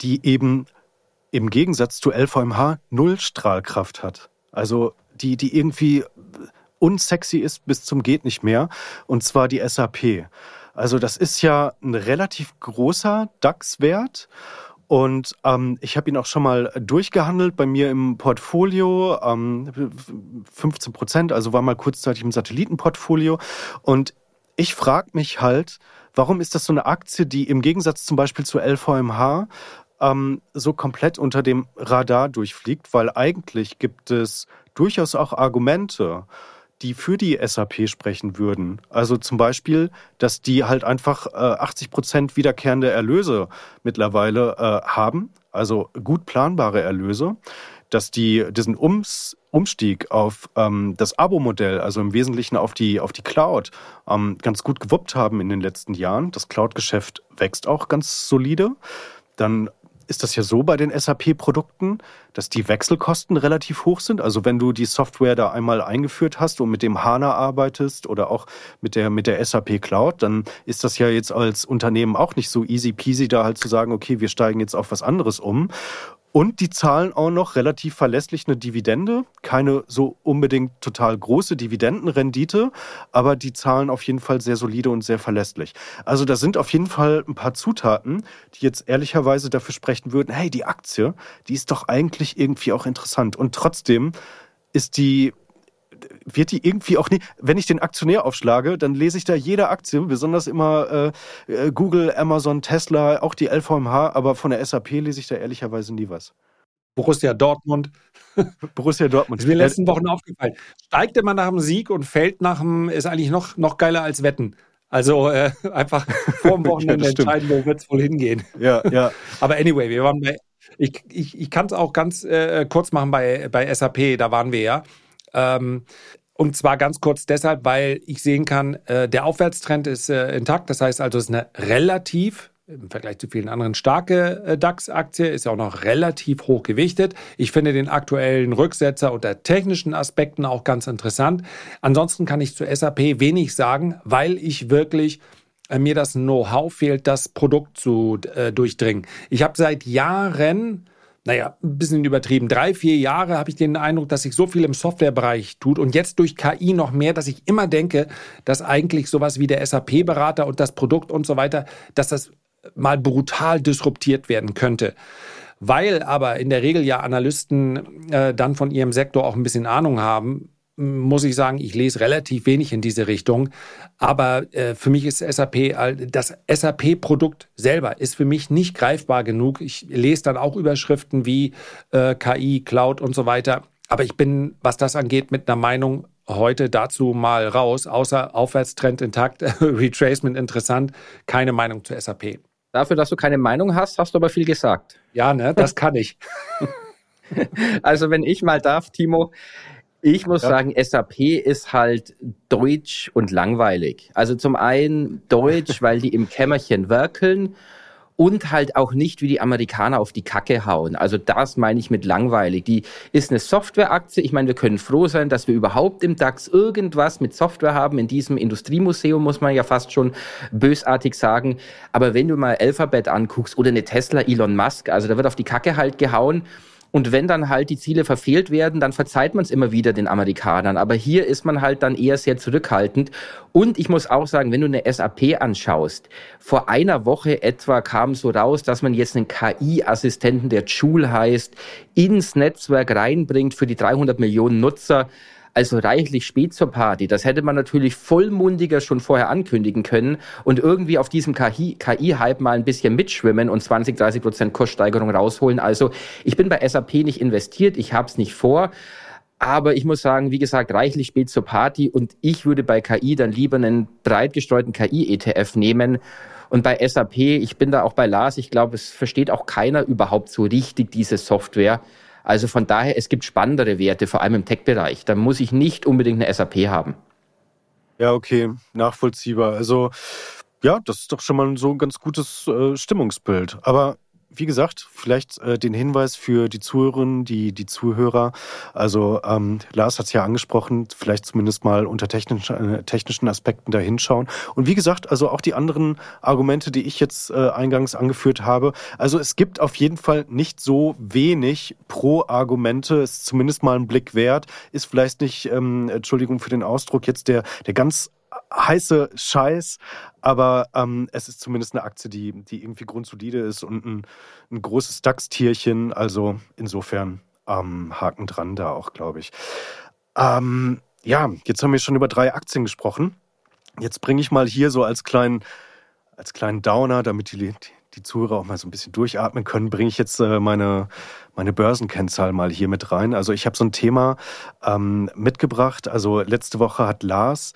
die eben im Gegensatz zu LVMH null Strahlkraft hat. Also die, die irgendwie unsexy ist bis zum geht nicht mehr. Und zwar die SAP. Also das ist ja ein relativ großer DAX-Wert und ähm, ich habe ihn auch schon mal durchgehandelt bei mir im Portfolio, ähm, 15 Prozent, also war mal kurzzeitig im Satellitenportfolio. Und ich frage mich halt, warum ist das so eine Aktie, die im Gegensatz zum Beispiel zu LVMH ähm, so komplett unter dem Radar durchfliegt, weil eigentlich gibt es durchaus auch Argumente, die für die SAP sprechen würden. Also zum Beispiel, dass die halt einfach äh, 80 Prozent wiederkehrende Erlöse mittlerweile äh, haben, also gut planbare Erlöse, dass die diesen Ums, Umstieg auf ähm, das Abo-Modell, also im Wesentlichen auf die, auf die Cloud, ähm, ganz gut gewuppt haben in den letzten Jahren. Das Cloud-Geschäft wächst auch ganz solide. Dann ist das ja so bei den SAP-Produkten, dass die Wechselkosten relativ hoch sind. Also wenn du die Software da einmal eingeführt hast und mit dem HANA arbeitest oder auch mit der, mit der SAP Cloud, dann ist das ja jetzt als Unternehmen auch nicht so easy peasy, da halt zu sagen, okay, wir steigen jetzt auf was anderes um. Und die zahlen auch noch relativ verlässlich eine Dividende. Keine so unbedingt total große Dividendenrendite, aber die zahlen auf jeden Fall sehr solide und sehr verlässlich. Also da sind auf jeden Fall ein paar Zutaten, die jetzt ehrlicherweise dafür sprechen würden, hey, die Aktie, die ist doch eigentlich irgendwie auch interessant. Und trotzdem ist die wird die irgendwie auch nicht, wenn ich den Aktionär aufschlage, dann lese ich da jede Aktie, besonders immer äh, äh Google, Amazon, Tesla, auch die LVMH, aber von der SAP lese ich da ehrlicherweise nie was. Borussia Dortmund. Borussia Dortmund. Das ist mir in den letzten Wochen aufgefallen. Steigt immer nach dem Sieg und fällt nach dem, ist eigentlich noch, noch geiler als Wetten. Also äh, einfach vor dem Wochenende ja, entscheiden, wo wird es wohl hingehen. Ja, ja. Aber anyway, wir waren bei, ich, ich, ich kann es auch ganz äh, kurz machen bei, bei SAP, da waren wir ja. Ähm, und zwar ganz kurz deshalb, weil ich sehen kann, äh, der Aufwärtstrend ist äh, intakt. Das heißt also, es ist eine relativ im Vergleich zu vielen anderen starke äh, DAX-Aktie, ist ja auch noch relativ hoch gewichtet. Ich finde den aktuellen Rücksetzer unter technischen Aspekten auch ganz interessant. Ansonsten kann ich zu SAP wenig sagen, weil ich wirklich äh, mir das Know-how fehlt, das Produkt zu äh, durchdringen. Ich habe seit Jahren naja, ein bisschen übertrieben. Drei, vier Jahre habe ich den Eindruck, dass sich so viel im Softwarebereich tut und jetzt durch KI noch mehr, dass ich immer denke, dass eigentlich sowas wie der SAP-Berater und das Produkt und so weiter, dass das mal brutal disruptiert werden könnte. Weil aber in der Regel ja Analysten äh, dann von ihrem Sektor auch ein bisschen Ahnung haben, muss ich sagen, ich lese relativ wenig in diese Richtung. Aber äh, für mich ist SAP, das SAP-Produkt selber ist für mich nicht greifbar genug. Ich lese dann auch Überschriften wie äh, KI, Cloud und so weiter. Aber ich bin, was das angeht, mit einer Meinung heute dazu mal raus, außer Aufwärtstrend intakt, Retracement interessant, keine Meinung zu SAP. Dafür, dass du keine Meinung hast, hast du aber viel gesagt. Ja, ne, das kann ich. also wenn ich mal darf, Timo, ich muss ja. sagen, SAP ist halt deutsch und langweilig. Also zum einen deutsch, weil die im Kämmerchen werkeln und halt auch nicht wie die Amerikaner auf die Kacke hauen. Also das meine ich mit langweilig. Die ist eine Softwareaktie. Ich meine, wir können froh sein, dass wir überhaupt im DAX irgendwas mit Software haben. In diesem Industriemuseum muss man ja fast schon bösartig sagen. Aber wenn du mal Alphabet anguckst oder eine Tesla Elon Musk, also da wird auf die Kacke halt gehauen. Und wenn dann halt die Ziele verfehlt werden, dann verzeiht man es immer wieder den Amerikanern. Aber hier ist man halt dann eher sehr zurückhaltend. Und ich muss auch sagen, wenn du eine SAP anschaust, vor einer Woche etwa kam so raus, dass man jetzt einen KI-Assistenten, der Joule heißt, ins Netzwerk reinbringt für die 300 Millionen Nutzer. Also reichlich spät zur Party. Das hätte man natürlich vollmundiger schon vorher ankündigen können und irgendwie auf diesem KI-Hype mal ein bisschen mitschwimmen und 20, 30 Prozent Koststeigerung rausholen. Also ich bin bei SAP nicht investiert, ich habe es nicht vor. Aber ich muss sagen, wie gesagt, reichlich spät zur Party und ich würde bei KI dann lieber einen breit gestreuten KI-ETF nehmen. Und bei SAP, ich bin da auch bei Lars, ich glaube, es versteht auch keiner überhaupt so richtig diese Software. Also von daher, es gibt spannendere Werte, vor allem im Tech-Bereich. Da muss ich nicht unbedingt eine SAP haben. Ja, okay, nachvollziehbar. Also ja, das ist doch schon mal so ein ganz gutes äh, Stimmungsbild. Aber wie gesagt, vielleicht äh, den Hinweis für die Zuhörerinnen, die, die Zuhörer. Also ähm, Lars hat es ja angesprochen, vielleicht zumindest mal unter technischen, äh, technischen Aspekten da hinschauen. Und wie gesagt, also auch die anderen Argumente, die ich jetzt äh, eingangs angeführt habe. Also es gibt auf jeden Fall nicht so wenig Pro-Argumente, ist zumindest mal ein Blick wert, ist vielleicht nicht, ähm, Entschuldigung für den Ausdruck, jetzt der, der ganz heiße Scheiß, aber ähm, es ist zumindest eine Aktie, die, die irgendwie grundsolide ist und ein, ein großes DAX-Tierchen. Also insofern ähm, Haken dran da auch, glaube ich. Ähm, ja, jetzt haben wir schon über drei Aktien gesprochen. Jetzt bringe ich mal hier so als kleinen, als kleinen Downer, damit die, die Zuhörer auch mal so ein bisschen durchatmen können, bringe ich jetzt äh, meine, meine Börsenkennzahl mal hier mit rein. Also ich habe so ein Thema ähm, mitgebracht. Also letzte Woche hat Lars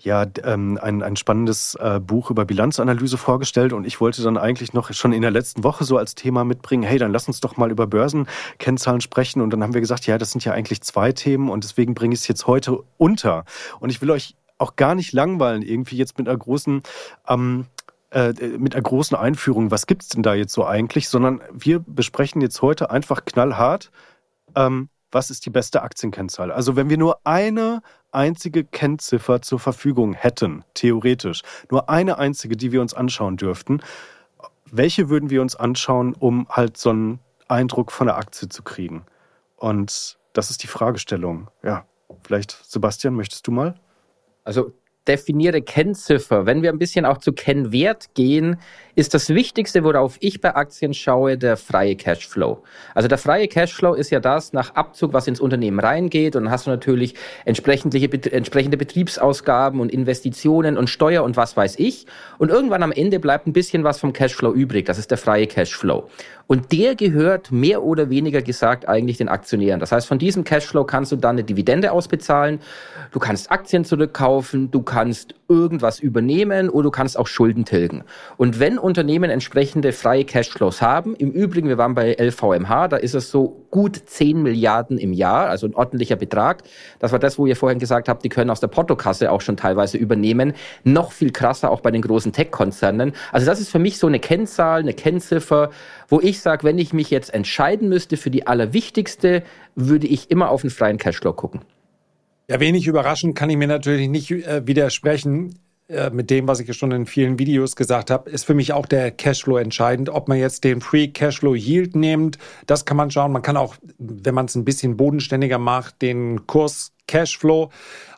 ja ähm, ein, ein spannendes äh, Buch über Bilanzanalyse vorgestellt und ich wollte dann eigentlich noch schon in der letzten Woche so als Thema mitbringen, hey, dann lass uns doch mal über Börsenkennzahlen sprechen. Und dann haben wir gesagt, ja, das sind ja eigentlich zwei Themen und deswegen bringe ich es jetzt heute unter. Und ich will euch auch gar nicht langweilen, irgendwie jetzt mit einer großen ähm, äh, mit einer großen Einführung, was gibt es denn da jetzt so eigentlich, sondern wir besprechen jetzt heute einfach knallhart, ähm, was ist die beste Aktienkennzahl. Also wenn wir nur eine einzige Kennziffer zur Verfügung hätten, theoretisch, nur eine einzige, die wir uns anschauen dürften, welche würden wir uns anschauen, um halt so einen Eindruck von der Aktie zu kriegen? Und das ist die Fragestellung. Ja, vielleicht, Sebastian, möchtest du mal? Also definiere Kennziffer. Wenn wir ein bisschen auch zu Kennwert gehen, ist das Wichtigste, worauf ich bei Aktien schaue, der freie Cashflow. Also der freie Cashflow ist ja das nach Abzug, was ins Unternehmen reingeht. Und dann hast du natürlich entsprechende, entsprechende Betriebsausgaben und Investitionen und Steuer und was weiß ich. Und irgendwann am Ende bleibt ein bisschen was vom Cashflow übrig. Das ist der freie Cashflow. Und der gehört mehr oder weniger gesagt eigentlich den Aktionären. Das heißt, von diesem Cashflow kannst du dann eine Dividende ausbezahlen, du kannst Aktien zurückkaufen, du kannst irgendwas übernehmen oder du kannst auch Schulden tilgen. Und wenn Unternehmen entsprechende freie Cashflows haben, im Übrigen, wir waren bei LVMH, da ist es so gut 10 Milliarden im Jahr, also ein ordentlicher Betrag. Das war das, wo ihr vorhin gesagt habt, die können aus der Portokasse auch schon teilweise übernehmen. Noch viel krasser auch bei den großen Tech-Konzernen. Also das ist für mich so eine Kennzahl, eine Kennziffer, wo ich sage, wenn ich mich jetzt entscheiden müsste für die allerwichtigste, würde ich immer auf den freien Cashflow gucken. Ja, wenig überraschend kann ich mir natürlich nicht äh, widersprechen. Äh, mit dem, was ich schon in vielen Videos gesagt habe, ist für mich auch der Cashflow entscheidend. Ob man jetzt den Free Cashflow Yield nimmt, das kann man schauen. Man kann auch, wenn man es ein bisschen bodenständiger macht, den Kurs Cashflow.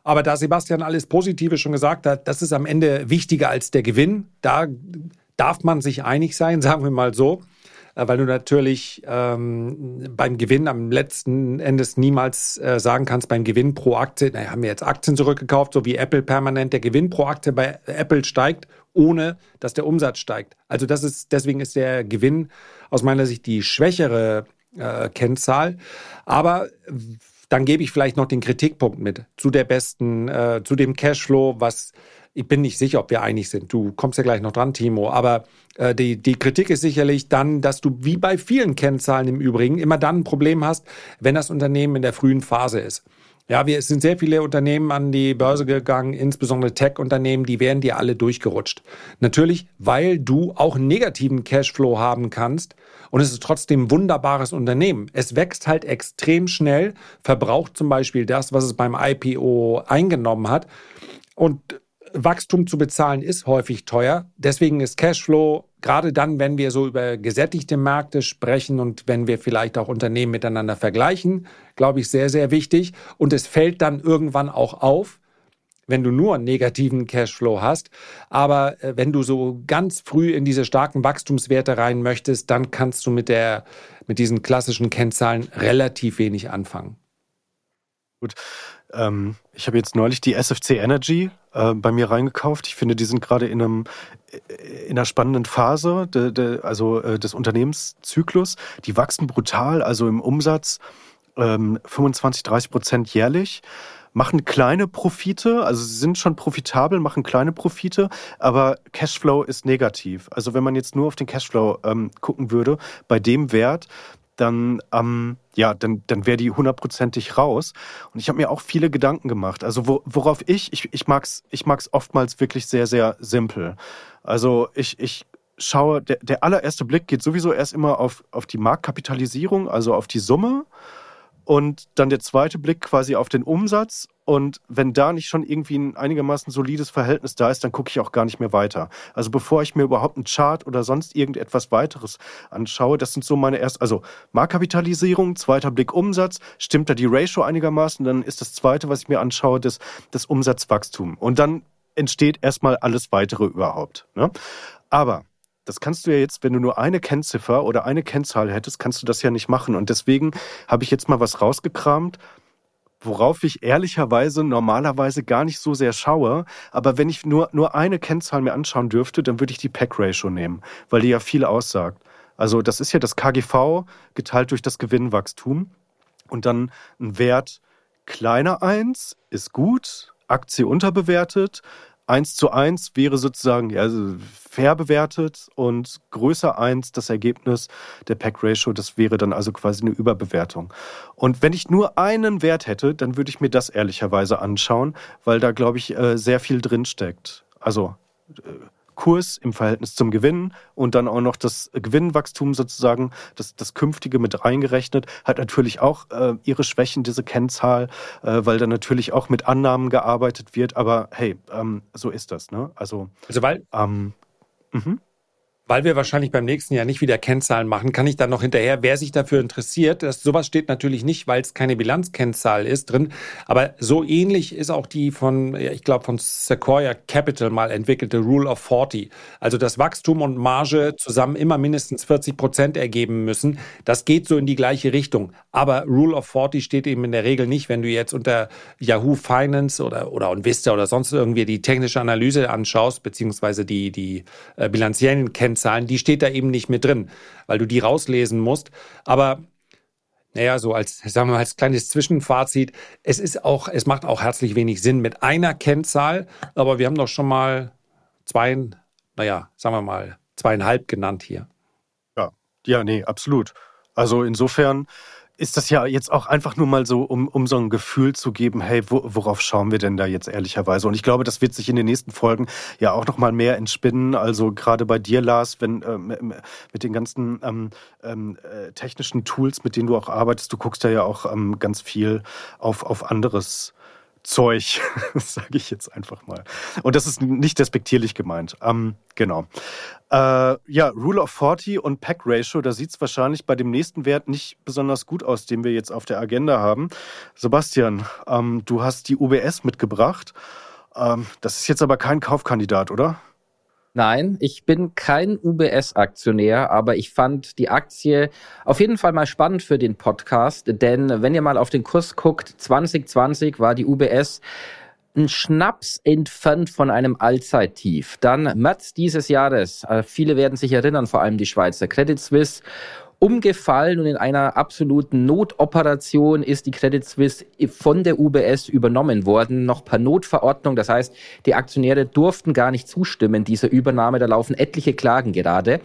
Aber da Sebastian alles Positive schon gesagt hat, das ist am Ende wichtiger als der Gewinn. Da darf man sich einig sein, sagen wir mal so. Äh, weil du natürlich ähm, beim Gewinn am letzten Endes niemals äh, sagen kannst, beim Gewinn pro Aktie, naja, haben wir jetzt Aktien zurückgekauft, so wie Apple permanent, der Gewinn pro Aktie bei Apple steigt, ohne dass der Umsatz steigt. Also das ist, deswegen ist der Gewinn aus meiner Sicht die schwächere äh, Kennzahl. Aber dann gebe ich vielleicht noch den Kritikpunkt mit zu der besten, äh, zu dem Cashflow, was ich bin nicht sicher, ob wir einig sind. Du kommst ja gleich noch dran, Timo. Aber äh, die, die Kritik ist sicherlich dann, dass du wie bei vielen Kennzahlen im Übrigen immer dann ein Problem hast, wenn das Unternehmen in der frühen Phase ist. Ja, wir, es sind sehr viele Unternehmen an die Börse gegangen, insbesondere Tech-Unternehmen, die werden dir alle durchgerutscht. Natürlich, weil du auch einen negativen Cashflow haben kannst und es ist trotzdem ein wunderbares Unternehmen. Es wächst halt extrem schnell, verbraucht zum Beispiel das, was es beim IPO eingenommen hat und Wachstum zu bezahlen ist häufig teuer. Deswegen ist Cashflow, gerade dann, wenn wir so über gesättigte Märkte sprechen und wenn wir vielleicht auch Unternehmen miteinander vergleichen, glaube ich, sehr, sehr wichtig. Und es fällt dann irgendwann auch auf, wenn du nur einen negativen Cashflow hast. Aber äh, wenn du so ganz früh in diese starken Wachstumswerte rein möchtest, dann kannst du mit, der, mit diesen klassischen Kennzahlen relativ wenig anfangen. Gut. Ähm, ich habe jetzt neulich die SFC Energy äh, bei mir reingekauft. Ich finde, die sind gerade in einem in einer spannenden Phase, de, de, also äh, des Unternehmenszyklus. Die wachsen brutal, also im Umsatz ähm, 25, 30 Prozent jährlich machen kleine Profite, also sie sind schon profitabel, machen kleine Profite, aber Cashflow ist negativ. Also wenn man jetzt nur auf den Cashflow ähm, gucken würde, bei dem Wert, dann, ähm, ja, dann, dann wäre die hundertprozentig raus. Und ich habe mir auch viele Gedanken gemacht. Also wo, worauf ich, ich, ich mag es ich mag's oftmals wirklich sehr, sehr simpel. Also ich, ich schaue, der, der allererste Blick geht sowieso erst immer auf, auf die Marktkapitalisierung, also auf die Summe und dann der zweite Blick quasi auf den Umsatz. Und wenn da nicht schon irgendwie ein einigermaßen solides Verhältnis da ist, dann gucke ich auch gar nicht mehr weiter. Also bevor ich mir überhaupt einen Chart oder sonst irgendetwas weiteres anschaue, das sind so meine erst, also Marktkapitalisierung, zweiter Blick Umsatz, stimmt da die Ratio einigermaßen, dann ist das zweite, was ich mir anschaue, das, das Umsatzwachstum. Und dann entsteht erstmal alles weitere überhaupt. Ne? Aber das kannst du ja jetzt, wenn du nur eine Kennziffer oder eine Kennzahl hättest, kannst du das ja nicht machen. Und deswegen habe ich jetzt mal was rausgekramt. worauf ich ehrlicherweise normalerweise gar nicht so sehr schaue. Aber wenn ich nur, nur eine Kennzahl mir anschauen dürfte, dann würde ich die Pack-Ratio nehmen, weil die ja viel aussagt. Also das ist ja das KGV geteilt durch das Gewinnwachstum und dann ein Wert kleiner eins ist gut, Aktie unterbewertet, 1 zu 1 wäre sozusagen ja, also fair bewertet und größer 1 das Ergebnis der Pack-Ratio, das wäre dann also quasi eine Überbewertung. Und wenn ich nur einen Wert hätte, dann würde ich mir das ehrlicherweise anschauen, weil da, glaube ich, äh, sehr viel drinsteckt. Also äh, Kurs im Verhältnis zum Gewinn und dann auch noch das Gewinnwachstum sozusagen, das, das künftige mit reingerechnet, hat natürlich auch äh, ihre Schwächen, diese Kennzahl, äh, weil da natürlich auch mit Annahmen gearbeitet wird. Aber hey, ähm, so ist das. Ne? Also, also weil, ähm, mhm weil wir wahrscheinlich beim nächsten Jahr nicht wieder Kennzahlen machen, kann ich dann noch hinterher, wer sich dafür interessiert, das, sowas steht natürlich nicht, weil es keine Bilanzkennzahl ist drin, aber so ähnlich ist auch die von, ich glaube, von Sequoia Capital mal entwickelte Rule of 40. Also dass Wachstum und Marge zusammen immer mindestens 40 Prozent ergeben müssen. Das geht so in die gleiche Richtung. Aber Rule of 40 steht eben in der Regel nicht, wenn du jetzt unter Yahoo Finance oder, oder Vista oder sonst irgendwie die technische Analyse anschaust, beziehungsweise die, die äh, bilanziellen Kennzahlen Kennzahlen, die steht da eben nicht mit drin, weil du die rauslesen musst. Aber naja, so als, sagen wir mal, als kleines Zwischenfazit, es ist auch, es macht auch herzlich wenig Sinn mit einer Kennzahl, aber wir haben doch schon mal zwei, naja, sagen wir mal, zweieinhalb genannt hier. Ja, ja, nee, absolut. Also insofern, ist das ja jetzt auch einfach nur mal so, um, um so ein Gefühl zu geben, hey, wo, worauf schauen wir denn da jetzt ehrlicherweise? Und ich glaube, das wird sich in den nächsten Folgen ja auch noch mal mehr entspinnen. Also gerade bei dir, Lars, wenn äh, mit den ganzen ähm, ähm, äh, technischen Tools, mit denen du auch arbeitest, du guckst ja ja auch ähm, ganz viel auf, auf anderes Zeug, sage ich jetzt einfach mal. Und das ist nicht despektierlich gemeint. Ähm, genau. Äh, ja, Rule of 40 und Pack Ratio, da sieht es wahrscheinlich bei dem nächsten Wert nicht besonders gut aus, den wir jetzt auf der Agenda haben. Sebastian, ähm, du hast die UBS mitgebracht. Ähm, das ist jetzt aber kein Kaufkandidat, oder? Nein, ich bin kein UBS-Aktionär, aber ich fand die Aktie auf jeden Fall mal spannend für den Podcast, denn wenn ihr mal auf den Kurs guckt, 2020 war die UBS ein Schnaps entfernt von einem Allzeittief. Dann März dieses Jahres, äh, viele werden sich erinnern, vor allem die Schweizer Credit Suisse umgefallen und in einer absoluten Notoperation ist die Credit Suisse von der UBS übernommen worden, noch per Notverordnung. Das heißt, die Aktionäre durften gar nicht zustimmen dieser Übernahme. Da laufen etliche Klagen gerade.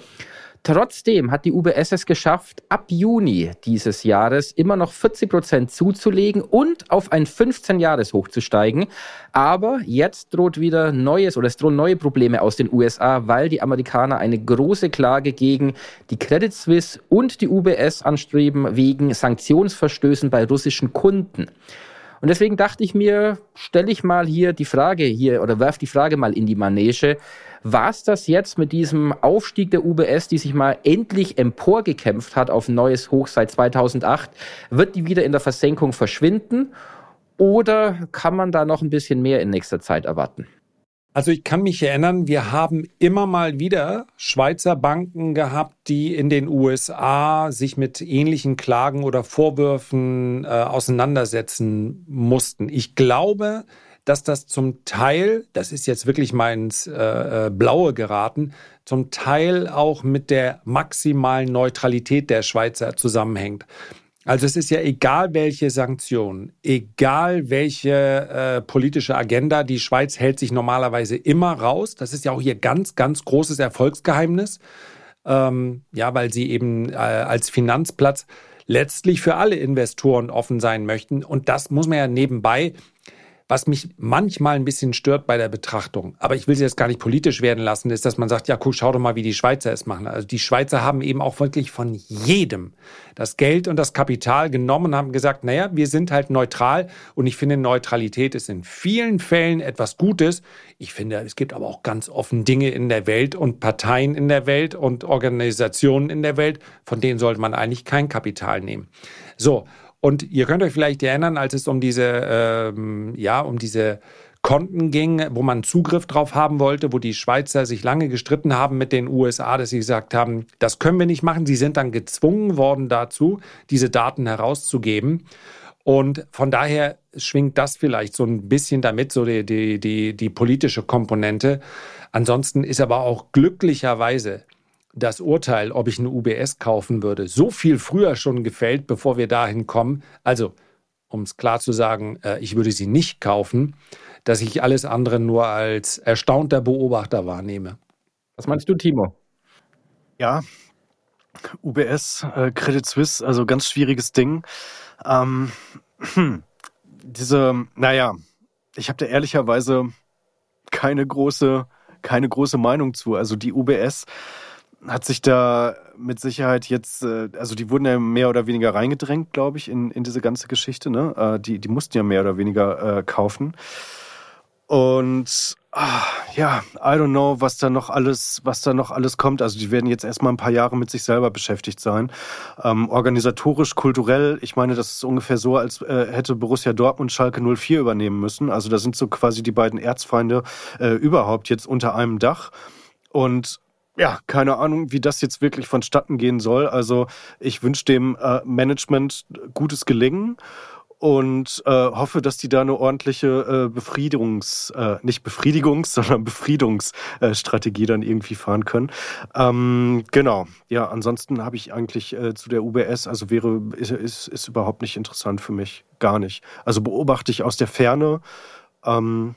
Trotzdem hat die UBS es geschafft, ab Juni dieses Jahres immer noch 40 Prozent zuzulegen und auf ein 15-Jahres-Hoch zu steigen. Aber jetzt droht wieder neues oder es drohen neue Probleme aus den USA, weil die Amerikaner eine große Klage gegen die Credit Suisse und die UBS anstreben wegen Sanktionsverstößen bei russischen Kunden. Und deswegen dachte ich mir, stelle ich mal hier die Frage hier oder werf die Frage mal in die Manege. War es das jetzt mit diesem Aufstieg der UBS, die sich mal endlich emporgekämpft hat auf ein neues Hoch seit 2008? Wird die wieder in der Versenkung verschwinden? Oder kann man da noch ein bisschen mehr in nächster Zeit erwarten? Also ich kann mich erinnern, wir haben immer mal wieder Schweizer Banken gehabt, die in den USA sich mit ähnlichen Klagen oder Vorwürfen äh, auseinandersetzen mussten. Ich glaube, dass das zum Teil, das ist jetzt wirklich mal ins äh, äh Blaue geraten, zum Teil auch mit der maximalen Neutralität der Schweizer zusammenhängt. Also es ist ja egal, welche Sanktionen, egal welche äh, politische Agenda, die Schweiz hält sich normalerweise immer raus. Das ist ja auch ihr ganz, ganz großes Erfolgsgeheimnis. Ähm, ja, weil sie eben äh, als Finanzplatz letztlich für alle Investoren offen sein möchten. Und das muss man ja nebenbei was mich manchmal ein bisschen stört bei der Betrachtung, aber ich will sie jetzt gar nicht politisch werden lassen, ist, dass man sagt, ja, guck, schau doch mal, wie die Schweizer es machen. Also die Schweizer haben eben auch wirklich von jedem das Geld und das Kapital genommen und haben gesagt, naja, wir sind halt neutral und ich finde, Neutralität ist in vielen Fällen etwas Gutes. Ich finde, es gibt aber auch ganz offen Dinge in der Welt und Parteien in der Welt und Organisationen in der Welt, von denen sollte man eigentlich kein Kapital nehmen. So, und ihr könnt euch vielleicht erinnern, als es um diese, ähm, ja, um diese Konten ging, wo man Zugriff drauf haben wollte, wo die Schweizer sich lange gestritten haben mit den USA, dass sie gesagt haben, das können wir nicht machen. Sie sind dann gezwungen worden dazu, diese Daten herauszugeben. Und von daher schwingt das vielleicht so ein bisschen damit, so die, die, die, die politische Komponente. Ansonsten ist aber auch glücklicherweise das Urteil, ob ich eine UBS kaufen würde, so viel früher schon gefällt, bevor wir dahin kommen. Also, um es klar zu sagen, äh, ich würde sie nicht kaufen, dass ich alles andere nur als erstaunter Beobachter wahrnehme. Was meinst du, Timo? Ja, UBS, äh, Credit Suisse, also ganz schwieriges Ding. Ähm, hm, diese, naja, ich habe da ehrlicherweise keine große, keine große Meinung zu. Also die UBS hat sich da mit Sicherheit jetzt, äh, also die wurden ja mehr oder weniger reingedrängt, glaube ich, in, in diese ganze Geschichte. Ne? Äh, die, die mussten ja mehr oder weniger äh, kaufen. Und ah, ja, I don't know, was da noch alles, was da noch alles kommt. Also die werden jetzt erstmal ein paar Jahre mit sich selber beschäftigt sein. Ähm, organisatorisch, kulturell, ich meine, das ist ungefähr so, als hätte Borussia Dortmund Schalke 04 übernehmen müssen. Also da sind so quasi die beiden Erzfeinde äh, überhaupt jetzt unter einem Dach. Und ja, keine Ahnung, wie das jetzt wirklich vonstatten gehen soll. Also ich wünsche dem äh, Management gutes Gelingen und äh, hoffe, dass die da eine ordentliche äh, Befriedungs, äh, nicht Befriedigungs, sondern Befriedungsstrategie dann irgendwie fahren können. Ähm, genau. Ja, ansonsten habe ich eigentlich äh, zu der UBS, also wäre, ist, ist, ist überhaupt nicht interessant für mich. Gar nicht. Also beobachte ich aus der Ferne. Ähm,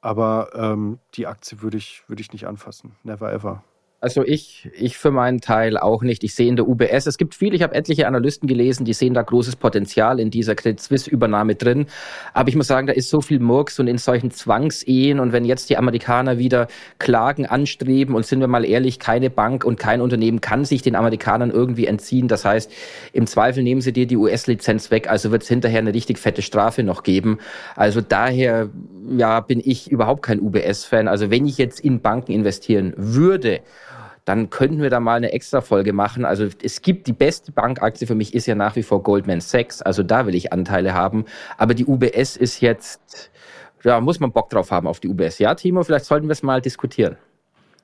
aber ähm, die Aktie würde ich, würde ich nicht anfassen. Never ever. Also ich, ich für meinen Teil auch nicht. Ich sehe in der UBS, es gibt viele, ich habe etliche Analysten gelesen, die sehen da großes Potenzial in dieser Credit Suisse Übernahme drin. Aber ich muss sagen, da ist so viel Murks und in solchen Zwangsehen und wenn jetzt die Amerikaner wieder Klagen anstreben und sind wir mal ehrlich, keine Bank und kein Unternehmen kann sich den Amerikanern irgendwie entziehen. Das heißt, im Zweifel nehmen sie dir die US-Lizenz weg, also wird es hinterher eine richtig fette Strafe noch geben. Also daher, ja, bin ich überhaupt kein UBS-Fan. Also wenn ich jetzt in Banken investieren würde, dann könnten wir da mal eine extra Folge machen. Also es gibt die beste Bankaktie für mich ist ja nach wie vor Goldman Sachs. Also da will ich Anteile haben. Aber die UBS ist jetzt, ja, muss man Bock drauf haben auf die UBS. Ja, Timo, vielleicht sollten wir es mal diskutieren.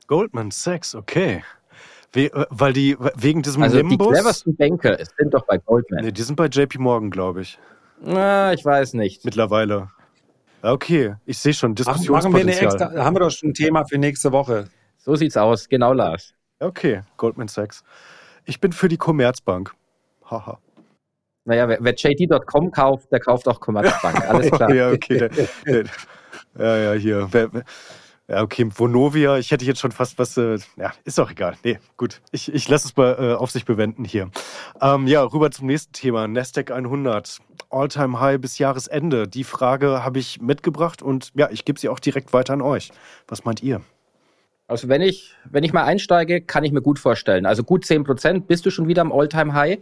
Goldman Sachs, okay. We äh, weil die, wegen diesem also Nimbus. Die cleversten Banker sind doch bei Goldman. Nee, die sind bei JP Morgan, glaube ich. Na, ich weiß nicht. Mittlerweile. Okay, ich sehe schon Diskussionspotenzial. Machen wir eine extra, haben wir doch schon ein Thema für nächste Woche. So sieht's aus, genau Lars. Okay, Goldman Sachs. Ich bin für die Commerzbank. Haha. Naja, wer, wer JD.com kauft, der kauft auch Commerzbank. Alles klar. ja, okay. Der, der, ja, ja, hier. Wer, ja, okay, Vonovia, ich hätte jetzt schon fast was, äh, ja, ist auch egal. Nee, gut, ich, ich lasse es bei, äh, auf sich bewenden hier. Ähm, ja, rüber zum nächsten Thema, Nasdaq 100, All-Time High bis Jahresende. Die Frage habe ich mitgebracht und ja, ich gebe sie auch direkt weiter an euch. Was meint ihr? Also wenn ich, wenn ich mal einsteige, kann ich mir gut vorstellen. Also gut 10 Prozent bist du schon wieder am All-Time-High.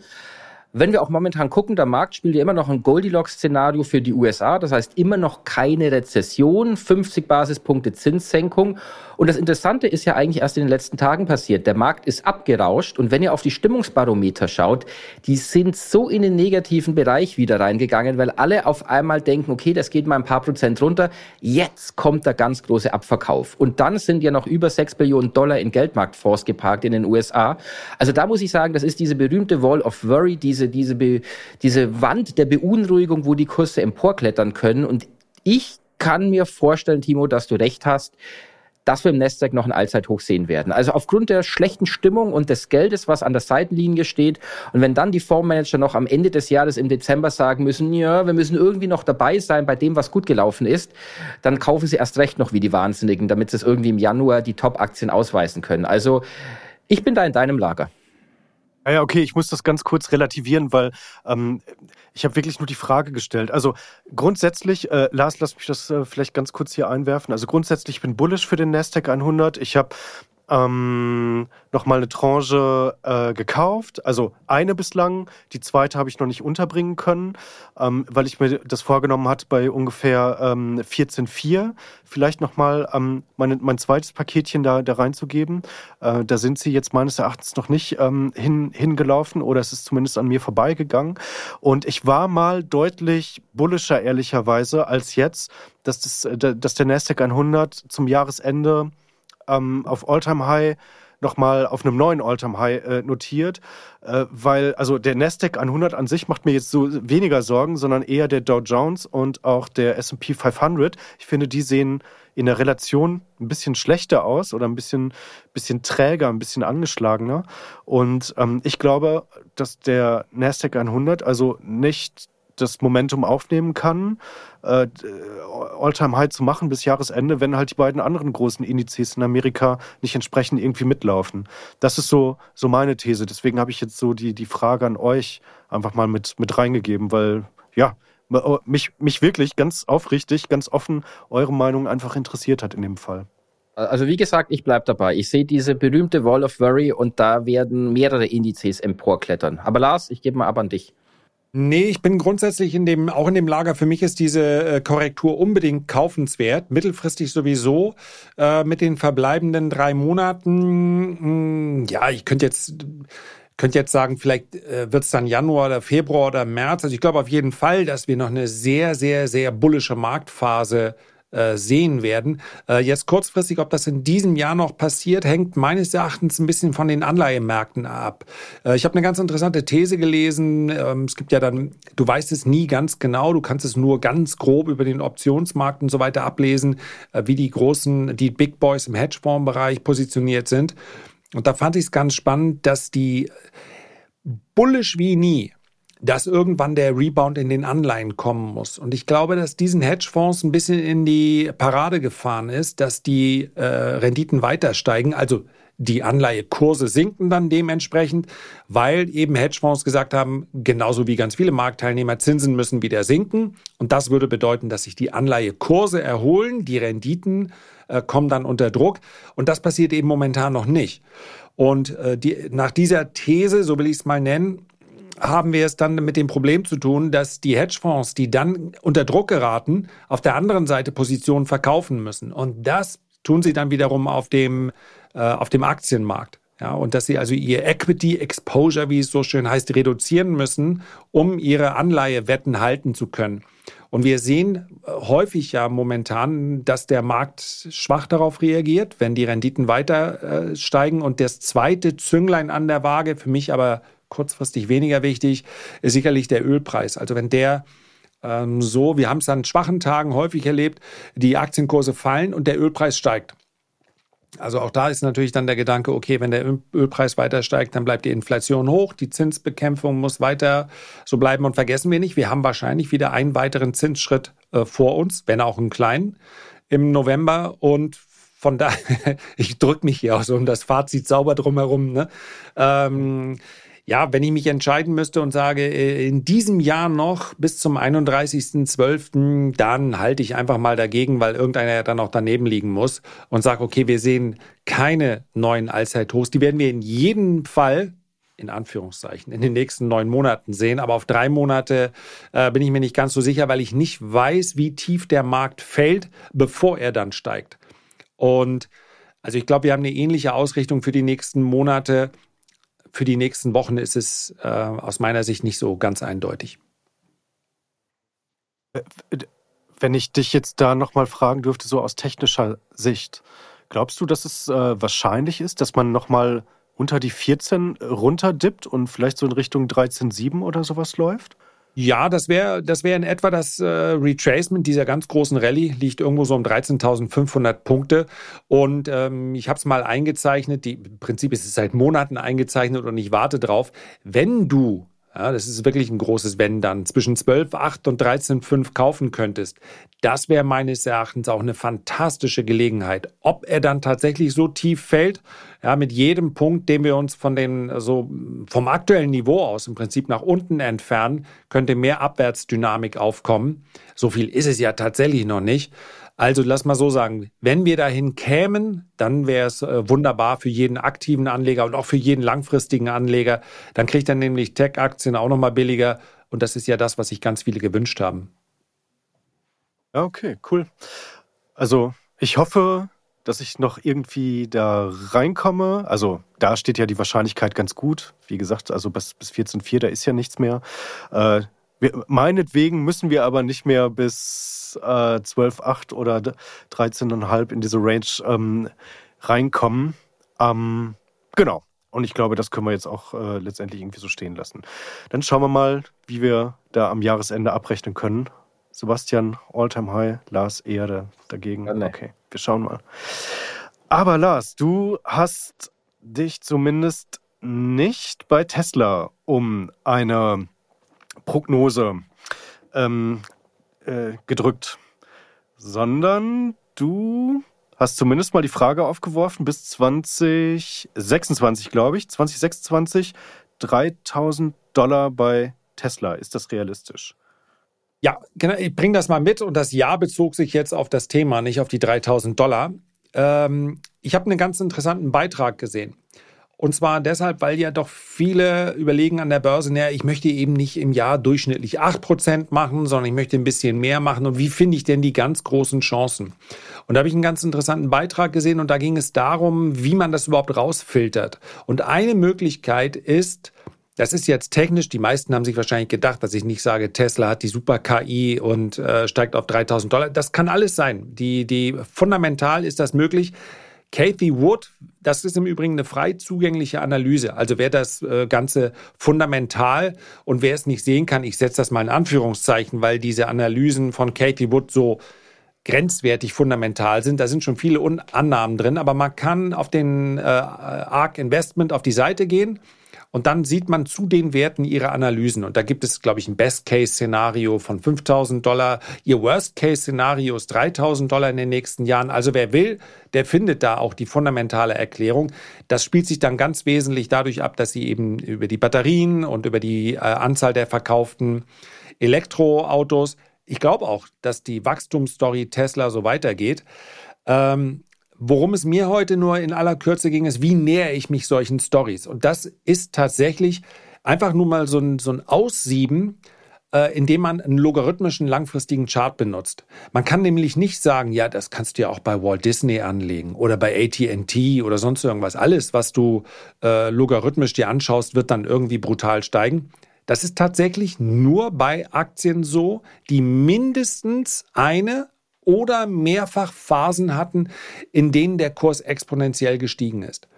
Wenn wir auch momentan gucken, der Markt spielt ja immer noch ein Goldilocks-Szenario für die USA. Das heißt immer noch keine Rezession, 50 Basispunkte Zinssenkung. Und das Interessante ist ja eigentlich erst in den letzten Tagen passiert. Der Markt ist abgerauscht und wenn ihr auf die Stimmungsbarometer schaut, die sind so in den negativen Bereich wieder reingegangen, weil alle auf einmal denken, okay, das geht mal ein paar Prozent runter. Jetzt kommt der ganz große Abverkauf. Und dann sind ja noch über 6 Billionen Dollar in Geldmarktfonds geparkt in den USA. Also da muss ich sagen, das ist diese berühmte Wall of Worry, diese, diese, diese Wand der Beunruhigung, wo die Kurse emporklettern können. Und ich kann mir vorstellen, Timo, dass du recht hast dass wir im Nasdaq noch ein Allzeithoch sehen werden. Also aufgrund der schlechten Stimmung und des Geldes, was an der Seitenlinie steht. Und wenn dann die Fondsmanager noch am Ende des Jahres im Dezember sagen müssen, ja, wir müssen irgendwie noch dabei sein bei dem, was gut gelaufen ist, dann kaufen sie erst recht noch wie die Wahnsinnigen, damit sie es irgendwie im Januar die Top-Aktien ausweisen können. Also ich bin da in deinem Lager. Ja, ja, okay, ich muss das ganz kurz relativieren, weil ähm, ich habe wirklich nur die Frage gestellt. Also grundsätzlich, äh, Lars, lass mich das äh, vielleicht ganz kurz hier einwerfen. Also grundsätzlich, ich bin bullish für den Nasdaq 100. Ich habe ähm, nochmal eine Tranche äh, gekauft, also eine bislang. Die zweite habe ich noch nicht unterbringen können, ähm, weil ich mir das vorgenommen hatte, bei ungefähr ähm, 14,4 vielleicht nochmal ähm, mein, mein zweites Paketchen da, da reinzugeben. Äh, da sind sie jetzt meines Erachtens noch nicht ähm, hin, hingelaufen oder es ist zumindest an mir vorbeigegangen. Und ich war mal deutlich bullischer, ehrlicherweise, als jetzt, dass, das, äh, dass der Nasdaq 100 zum Jahresende ähm, auf Alltime High nochmal auf einem neuen All-Time-High äh, notiert, äh, weil also der Nasdaq 100 an sich macht mir jetzt so weniger Sorgen, sondern eher der Dow Jones und auch der S&P 500. Ich finde, die sehen in der Relation ein bisschen schlechter aus oder ein bisschen, bisschen träger, ein bisschen angeschlagener. Und ähm, ich glaube, dass der Nasdaq 100 also nicht das Momentum aufnehmen kann, äh, All-Time-High zu machen bis Jahresende, wenn halt die beiden anderen großen Indizes in Amerika nicht entsprechend irgendwie mitlaufen. Das ist so, so meine These. Deswegen habe ich jetzt so die, die Frage an euch einfach mal mit, mit reingegeben, weil ja, mich, mich wirklich ganz aufrichtig, ganz offen eure Meinung einfach interessiert hat in dem Fall. Also wie gesagt, ich bleibe dabei. Ich sehe diese berühmte Wall of Worry und da werden mehrere Indizes emporklettern. Aber Lars, ich gebe mal ab an dich. Nee, ich bin grundsätzlich in dem, auch in dem Lager. Für mich ist diese äh, Korrektur unbedingt kaufenswert, mittelfristig sowieso. Äh, mit den verbleibenden drei Monaten, mh, hm, ja, ich könnte jetzt, könnte jetzt sagen, vielleicht äh, wird es dann Januar oder Februar oder März. Also ich glaube auf jeden Fall, dass wir noch eine sehr, sehr, sehr bullische Marktphase äh, sehen werden. Äh, jetzt kurzfristig, ob das in diesem Jahr noch passiert, hängt meines Erachtens ein bisschen von den Anleihemärkten ab. Äh, ich habe eine ganz interessante These gelesen. Ähm, es gibt ja dann, du weißt es nie ganz genau, du kannst es nur ganz grob über den Optionsmarkt und so weiter ablesen, äh, wie die großen, die Big Boys im Hedgefondsbereich positioniert sind. Und da fand ich es ganz spannend, dass die bullish wie nie dass irgendwann der Rebound in den Anleihen kommen muss. Und ich glaube, dass diesen Hedgefonds ein bisschen in die Parade gefahren ist, dass die äh, Renditen weiter steigen. Also die Anleihekurse sinken dann dementsprechend, weil eben Hedgefonds gesagt haben, genauso wie ganz viele Marktteilnehmer, Zinsen müssen wieder sinken. Und das würde bedeuten, dass sich die Anleihekurse erholen, die Renditen äh, kommen dann unter Druck. Und das passiert eben momentan noch nicht. Und äh, die, nach dieser These, so will ich es mal nennen, haben wir es dann mit dem Problem zu tun, dass die Hedgefonds, die dann unter Druck geraten, auf der anderen Seite Positionen verkaufen müssen. Und das tun sie dann wiederum auf dem, äh, auf dem Aktienmarkt. Ja, und dass sie also ihr Equity Exposure, wie es so schön heißt, reduzieren müssen, um ihre Anleihewetten halten zu können. Und wir sehen äh, häufig ja momentan, dass der Markt schwach darauf reagiert, wenn die Renditen weiter äh, steigen. Und das zweite Zünglein an der Waage, für mich aber kurzfristig weniger wichtig, ist sicherlich der Ölpreis. Also wenn der ähm, so, wir haben es an schwachen Tagen häufig erlebt, die Aktienkurse fallen und der Ölpreis steigt. Also auch da ist natürlich dann der Gedanke, okay, wenn der Ölpreis weiter steigt, dann bleibt die Inflation hoch, die Zinsbekämpfung muss weiter so bleiben und vergessen wir nicht, wir haben wahrscheinlich wieder einen weiteren Zinsschritt äh, vor uns, wenn auch einen kleinen, im November und von daher, ich drücke mich hier auch so um das Fazit sauber drumherum. Ne? Ähm, ja, wenn ich mich entscheiden müsste und sage, äh, in diesem Jahr noch bis zum 31.12., dann halte ich einfach mal dagegen, weil irgendeiner ja dann auch daneben liegen muss und sage, okay, wir sehen keine neuen Allzeithochs. Die werden wir in jedem Fall in Anführungszeichen, in den nächsten neun Monaten sehen. Aber auf drei Monate äh, bin ich mir nicht ganz so sicher, weil ich nicht weiß, wie tief der Markt fällt, bevor er dann steigt. Und also ich glaube, wir haben eine ähnliche Ausrichtung für die nächsten Monate für die nächsten Wochen ist es äh, aus meiner Sicht nicht so ganz eindeutig. Äh, wenn ich dich jetzt da nochmal fragen dürfte, so aus technischer Sicht, glaubst du, dass es äh, wahrscheinlich ist, dass man nochmal unter die 14 runterdippt und vielleicht so in Richtung 13,7 oder sowas läuft? Ja, das wäre das wäre in etwa das äh, Retracement dieser ganz großen Rallye, liegt irgendwo so um 13.500 Punkte. Und ähm, ich habe es mal eingezeichnet, die, im Prinzip ist es seit Monaten eingezeichnet und ich warte drauf, wenn du ja, das ist wirklich ein großes Wenn dann, zwischen 12,8 und 13,5 kaufen könntest. Das wäre meines Erachtens auch eine fantastische Gelegenheit. Ob er dann tatsächlich so tief fällt, ja, mit jedem Punkt, den wir uns von den, so vom aktuellen Niveau aus im Prinzip nach unten entfernen, könnte mehr Abwärtsdynamik aufkommen. So viel ist es ja tatsächlich noch nicht. Also lass mal so sagen, wenn wir dahin kämen, dann wäre es äh, wunderbar für jeden aktiven Anleger und auch für jeden langfristigen Anleger. Dann kriegt er nämlich Tech-Aktien auch nochmal billiger und das ist ja das, was sich ganz viele gewünscht haben. Ja, okay, cool. Also ich hoffe, dass ich noch irgendwie da reinkomme. Also da steht ja die Wahrscheinlichkeit ganz gut. Wie gesagt, also bis, bis 14.4, da ist ja nichts mehr. Äh, wir, meinetwegen müssen wir aber nicht mehr bis äh, 12,8 oder 13,5 in diese Range ähm, reinkommen. Ähm, Genau. Und ich glaube, das können wir jetzt auch äh, letztendlich irgendwie so stehen lassen. Dann schauen wir mal, wie wir da am Jahresende abrechnen können. Sebastian, Alltime High, Lars eher dagegen. Okay, wir schauen mal. Aber Lars, du hast dich zumindest nicht bei Tesla um eine Prognose ähm, äh, gedrückt, sondern du hast zumindest mal die Frage aufgeworfen, bis 2026, glaube ich, 2026 3000 Dollar bei Tesla. Ist das realistisch? Ja, genau. Ich bringe das mal mit und das Jahr bezog sich jetzt auf das Thema, nicht auf die 3000 Dollar. Ähm, ich habe einen ganz interessanten Beitrag gesehen. Und zwar deshalb, weil ja doch viele überlegen an der Börse, naja, ich möchte eben nicht im Jahr durchschnittlich 8% machen, sondern ich möchte ein bisschen mehr machen. Und wie finde ich denn die ganz großen Chancen? Und da habe ich einen ganz interessanten Beitrag gesehen und da ging es darum, wie man das überhaupt rausfiltert. Und eine Möglichkeit ist, das ist jetzt technisch, die meisten haben sich wahrscheinlich gedacht, dass ich nicht sage, Tesla hat die super KI und äh, steigt auf 3000 Dollar. Das kann alles sein. Die, die, fundamental ist das möglich. Kathy Wood, das ist im Übrigen eine frei zugängliche Analyse. Also wer das äh, Ganze fundamental und wer es nicht sehen kann, ich setze das mal in Anführungszeichen, weil diese Analysen von Kathy Wood so grenzwertig fundamental sind. Da sind schon viele Annahmen drin, aber man kann auf den äh, ARC Investment auf die Seite gehen und dann sieht man zu den Werten ihre Analysen. Und da gibt es, glaube ich, ein Best-Case-Szenario von 5000 Dollar. Ihr Worst-Case-Szenario ist 3000 Dollar in den nächsten Jahren. Also wer will, der findet da auch die fundamentale Erklärung. Das spielt sich dann ganz wesentlich dadurch ab, dass sie eben über die Batterien und über die äh, Anzahl der verkauften Elektroautos, ich glaube auch, dass die Wachstumsstory Tesla so weitergeht. Ähm, Worum es mir heute nur in aller Kürze ging, ist, wie nähere ich mich solchen Stories? Und das ist tatsächlich einfach nur mal so ein, so ein Aussieben, äh, indem man einen logarithmischen langfristigen Chart benutzt. Man kann nämlich nicht sagen, ja, das kannst du ja auch bei Walt Disney anlegen oder bei AT&T oder sonst irgendwas. Alles, was du äh, logarithmisch dir anschaust, wird dann irgendwie brutal steigen. Das ist tatsächlich nur bei Aktien so, die mindestens eine oder mehrfach Phasen hatten, in denen der Kurs exponentiell gestiegen ist.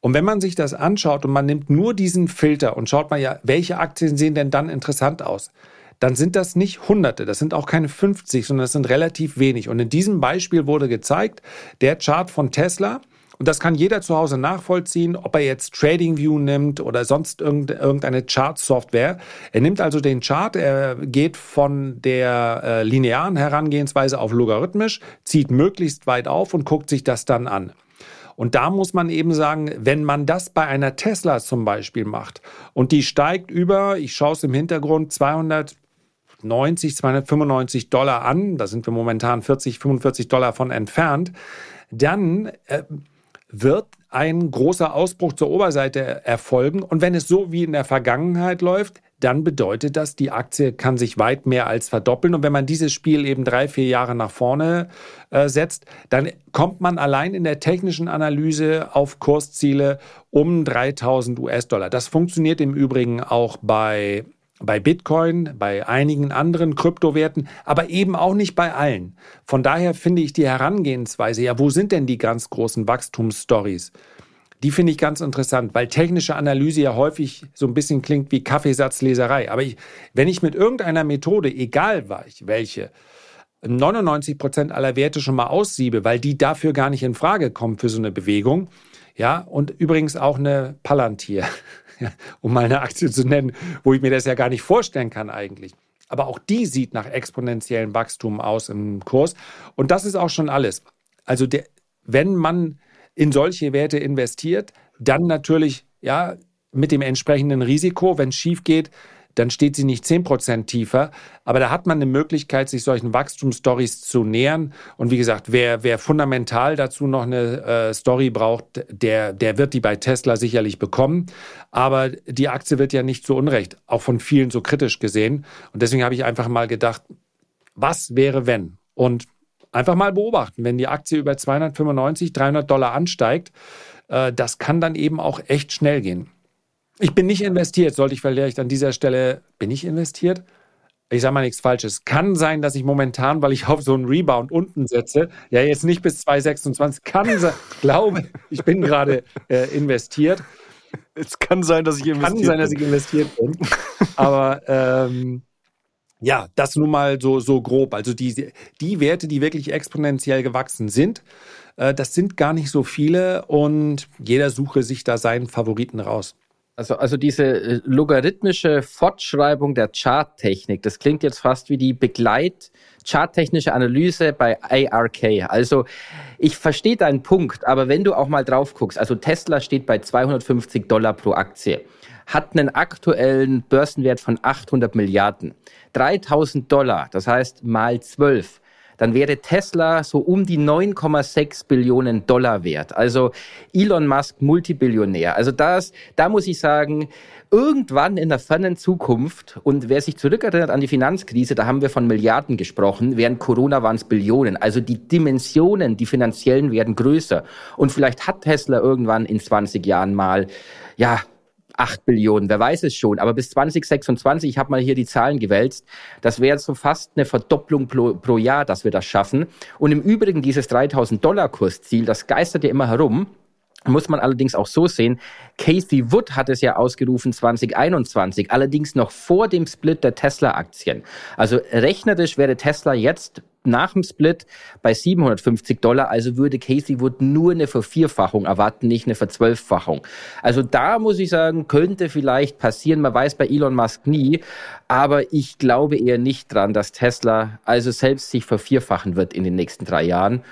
Und wenn man sich das anschaut und man nimmt nur diesen Filter und schaut mal ja, welche Aktien sehen denn dann interessant aus, dann sind das nicht Hunderte, das sind auch keine 50, sondern das sind relativ wenig. Und in diesem Beispiel wurde gezeigt, der Chart von Tesla, und das kann jeder zu Hause nachvollziehen, ob er jetzt TradingView nimmt oder sonst irgendeine Chart-Software. Er nimmt also den Chart, er geht von der äh, linearen Herangehensweise auf logarithmisch, zieht möglichst weit auf und guckt sich das dann an. Und da muss man eben sagen, wenn man das bei einer Tesla zum Beispiel macht und die steigt über, ich schaue es im Hintergrund, 290, 295 Dollar an, da sind wir momentan 40, 45 Dollar von entfernt, dann äh, wird ein großer Ausbruch zur Oberseite erfolgen. Und wenn es so wie in der Vergangenheit läuft, dann bedeutet das, die Aktie kann sich weit mehr als verdoppeln. Und wenn man dieses Spiel eben drei, vier Jahre nach vorne äh, setzt, dann kommt man allein in der technischen Analyse auf Kursziele um 3000 US-Dollar. Das funktioniert im Übrigen auch bei bei Bitcoin, bei einigen anderen Kryptowerten, aber eben auch nicht bei allen. Von daher finde ich die Herangehensweise, ja, wo sind denn die ganz großen Wachstumsstories? Die finde ich ganz interessant, weil technische Analyse ja häufig so ein bisschen klingt wie Kaffeesatzleserei. Aber ich, wenn ich mit irgendeiner Methode, egal welche, 99 Prozent aller Werte schon mal aussiebe, weil die dafür gar nicht in Frage kommen für so eine Bewegung, ja, und übrigens auch eine Palantir. um mal eine Aktie zu nennen, wo ich mir das ja gar nicht vorstellen kann eigentlich. Aber auch die sieht nach exponentiellem Wachstum aus im Kurs. Und das ist auch schon alles. Also der, wenn man in solche Werte investiert, dann natürlich ja mit dem entsprechenden Risiko, wenn es schief geht, dann steht sie nicht 10% tiefer. Aber da hat man eine Möglichkeit, sich solchen Wachstumsstories zu nähern. Und wie gesagt, wer, wer fundamental dazu noch eine äh, Story braucht, der, der wird die bei Tesla sicherlich bekommen. Aber die Aktie wird ja nicht zu Unrecht, auch von vielen so kritisch gesehen. Und deswegen habe ich einfach mal gedacht, was wäre wenn? Und einfach mal beobachten, wenn die Aktie über 295, 300 Dollar ansteigt, äh, das kann dann eben auch echt schnell gehen. Ich bin nicht investiert, sollte ich vielleicht an dieser Stelle, bin ich investiert? ich sage mal nichts Falsches. Kann sein, dass ich momentan, weil ich auf so einen Rebound unten setze, ja jetzt nicht bis 2,26, kann sein, glaube, ich bin gerade äh, investiert. Es kann sein, dass ich investiert bin. Kann sein, dass ich investiert bin. Aber ähm, ja, das nun mal so, so grob. Also die, die Werte, die wirklich exponentiell gewachsen sind, äh, das sind gar nicht so viele und jeder suche sich da seinen Favoriten raus. Also, also diese äh, logarithmische Fortschreibung der Charttechnik, das klingt jetzt fast wie die Begleit charttechnische Analyse bei ARK. Also ich verstehe deinen Punkt, aber wenn du auch mal drauf guckst, also Tesla steht bei 250 Dollar pro Aktie, hat einen aktuellen Börsenwert von 800 Milliarden. 3000 Dollar, das heißt mal 12 dann wäre Tesla so um die 9,6 Billionen Dollar wert. Also Elon Musk Multibillionär. Also das, da muss ich sagen, irgendwann in der fernen Zukunft, und wer sich zurückerinnert an die Finanzkrise, da haben wir von Milliarden gesprochen, während Corona waren es Billionen. Also die Dimensionen, die finanziellen werden größer. Und vielleicht hat Tesla irgendwann in 20 Jahren mal, ja, 8 Billionen, wer weiß es schon. Aber bis 2026, ich habe mal hier die Zahlen gewälzt, das wäre so fast eine Verdopplung pro, pro Jahr, dass wir das schaffen. Und im Übrigen dieses 3000 Dollar Kursziel, das geistert ja immer herum. Muss man allerdings auch so sehen, Casey Wood hat es ja ausgerufen 2021, allerdings noch vor dem Split der Tesla-Aktien. Also rechnerisch wäre Tesla jetzt nach dem Split bei 750 Dollar, also würde Casey Wood nur eine Vervierfachung erwarten, nicht eine Verzwölffachung. Also da muss ich sagen, könnte vielleicht passieren, man weiß bei Elon Musk nie, aber ich glaube eher nicht dran, dass Tesla also selbst sich vervierfachen wird in den nächsten drei Jahren.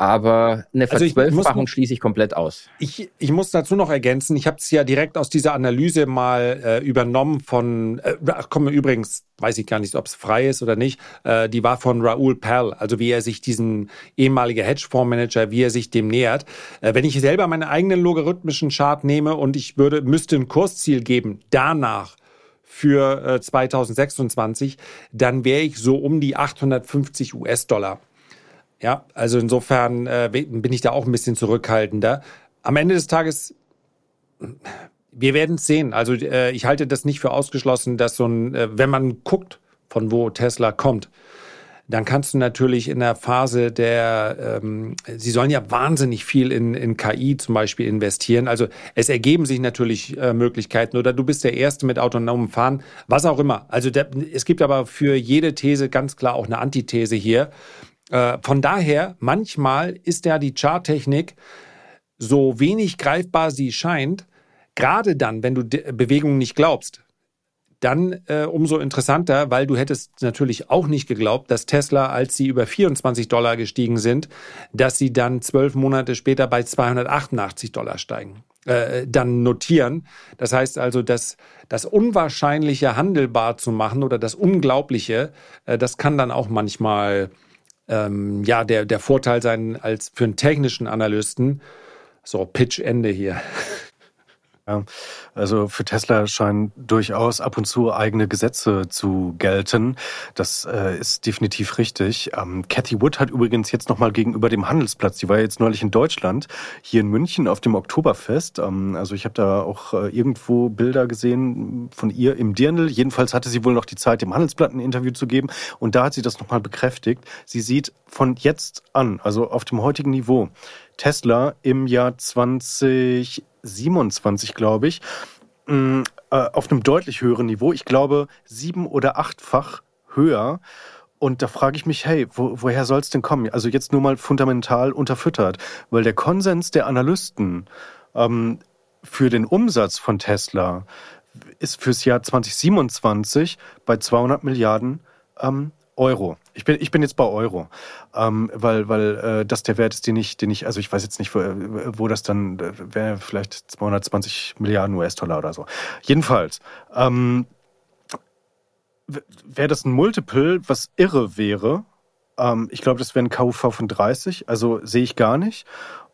Aber eine Verzwölffachung also schließe ich komplett aus. Ich, ich muss dazu noch ergänzen, ich habe es ja direkt aus dieser Analyse mal äh, übernommen von, äh, komm übrigens, weiß ich gar nicht, ob es frei ist oder nicht, äh, die war von Raoul Pell, also wie er sich diesen ehemaligen Hedgefondsmanager, wie er sich dem nähert. Äh, wenn ich selber meinen eigenen logarithmischen Chart nehme und ich würde, müsste ein Kursziel geben, danach für äh, 2026, dann wäre ich so um die 850 US-Dollar. Ja, also insofern äh, bin ich da auch ein bisschen zurückhaltender. Am Ende des Tages, wir werden es sehen. Also äh, ich halte das nicht für ausgeschlossen, dass so ein, äh, wenn man guckt, von wo Tesla kommt, dann kannst du natürlich in der Phase der, ähm, sie sollen ja wahnsinnig viel in, in KI zum Beispiel investieren. Also es ergeben sich natürlich äh, Möglichkeiten oder du bist der Erste mit autonomem Fahren, was auch immer. Also der, es gibt aber für jede These ganz klar auch eine Antithese hier. Äh, von daher, manchmal ist ja die Charttechnik so wenig greifbar sie scheint, gerade dann, wenn du Bewegungen nicht glaubst, dann äh, umso interessanter, weil du hättest natürlich auch nicht geglaubt, dass Tesla, als sie über 24 Dollar gestiegen sind, dass sie dann zwölf Monate später bei 288 Dollar steigen, äh, dann notieren. Das heißt also, dass das Unwahrscheinliche handelbar zu machen oder das Unglaubliche, äh, das kann dann auch manchmal ähm, ja, der, der Vorteil sein als für einen technischen Analysten. So, Pitch Ende hier. Ja, also für Tesla scheinen durchaus ab und zu eigene Gesetze zu gelten. Das äh, ist definitiv richtig. Ähm, Cathy Wood hat übrigens jetzt nochmal gegenüber dem Handelsplatz, die war jetzt neulich in Deutschland, hier in München auf dem Oktoberfest. Ähm, also ich habe da auch äh, irgendwo Bilder gesehen von ihr im Dirndl. Jedenfalls hatte sie wohl noch die Zeit, dem Handelsblatt ein Interview zu geben. Und da hat sie das nochmal bekräftigt. Sie sieht von jetzt an, also auf dem heutigen Niveau, Tesla im Jahr 2027, glaube ich, mm, äh, auf einem deutlich höheren Niveau. Ich glaube, sieben- oder achtfach höher. Und da frage ich mich, hey, wo, woher soll es denn kommen? Also jetzt nur mal fundamental unterfüttert, weil der Konsens der Analysten ähm, für den Umsatz von Tesla ist fürs Jahr 2027 bei 200 Milliarden ähm, Euro. Ich bin, ich bin jetzt bei Euro, ähm, weil, weil äh, das der Wert ist, den ich, den ich, also ich weiß jetzt nicht, wo, wo das dann äh, wäre, vielleicht 220 Milliarden US-Dollar oder so. Jedenfalls, ähm, wäre das ein Multiple, was irre wäre. Ähm, ich glaube, das wäre ein KUV von 30, also sehe ich gar nicht.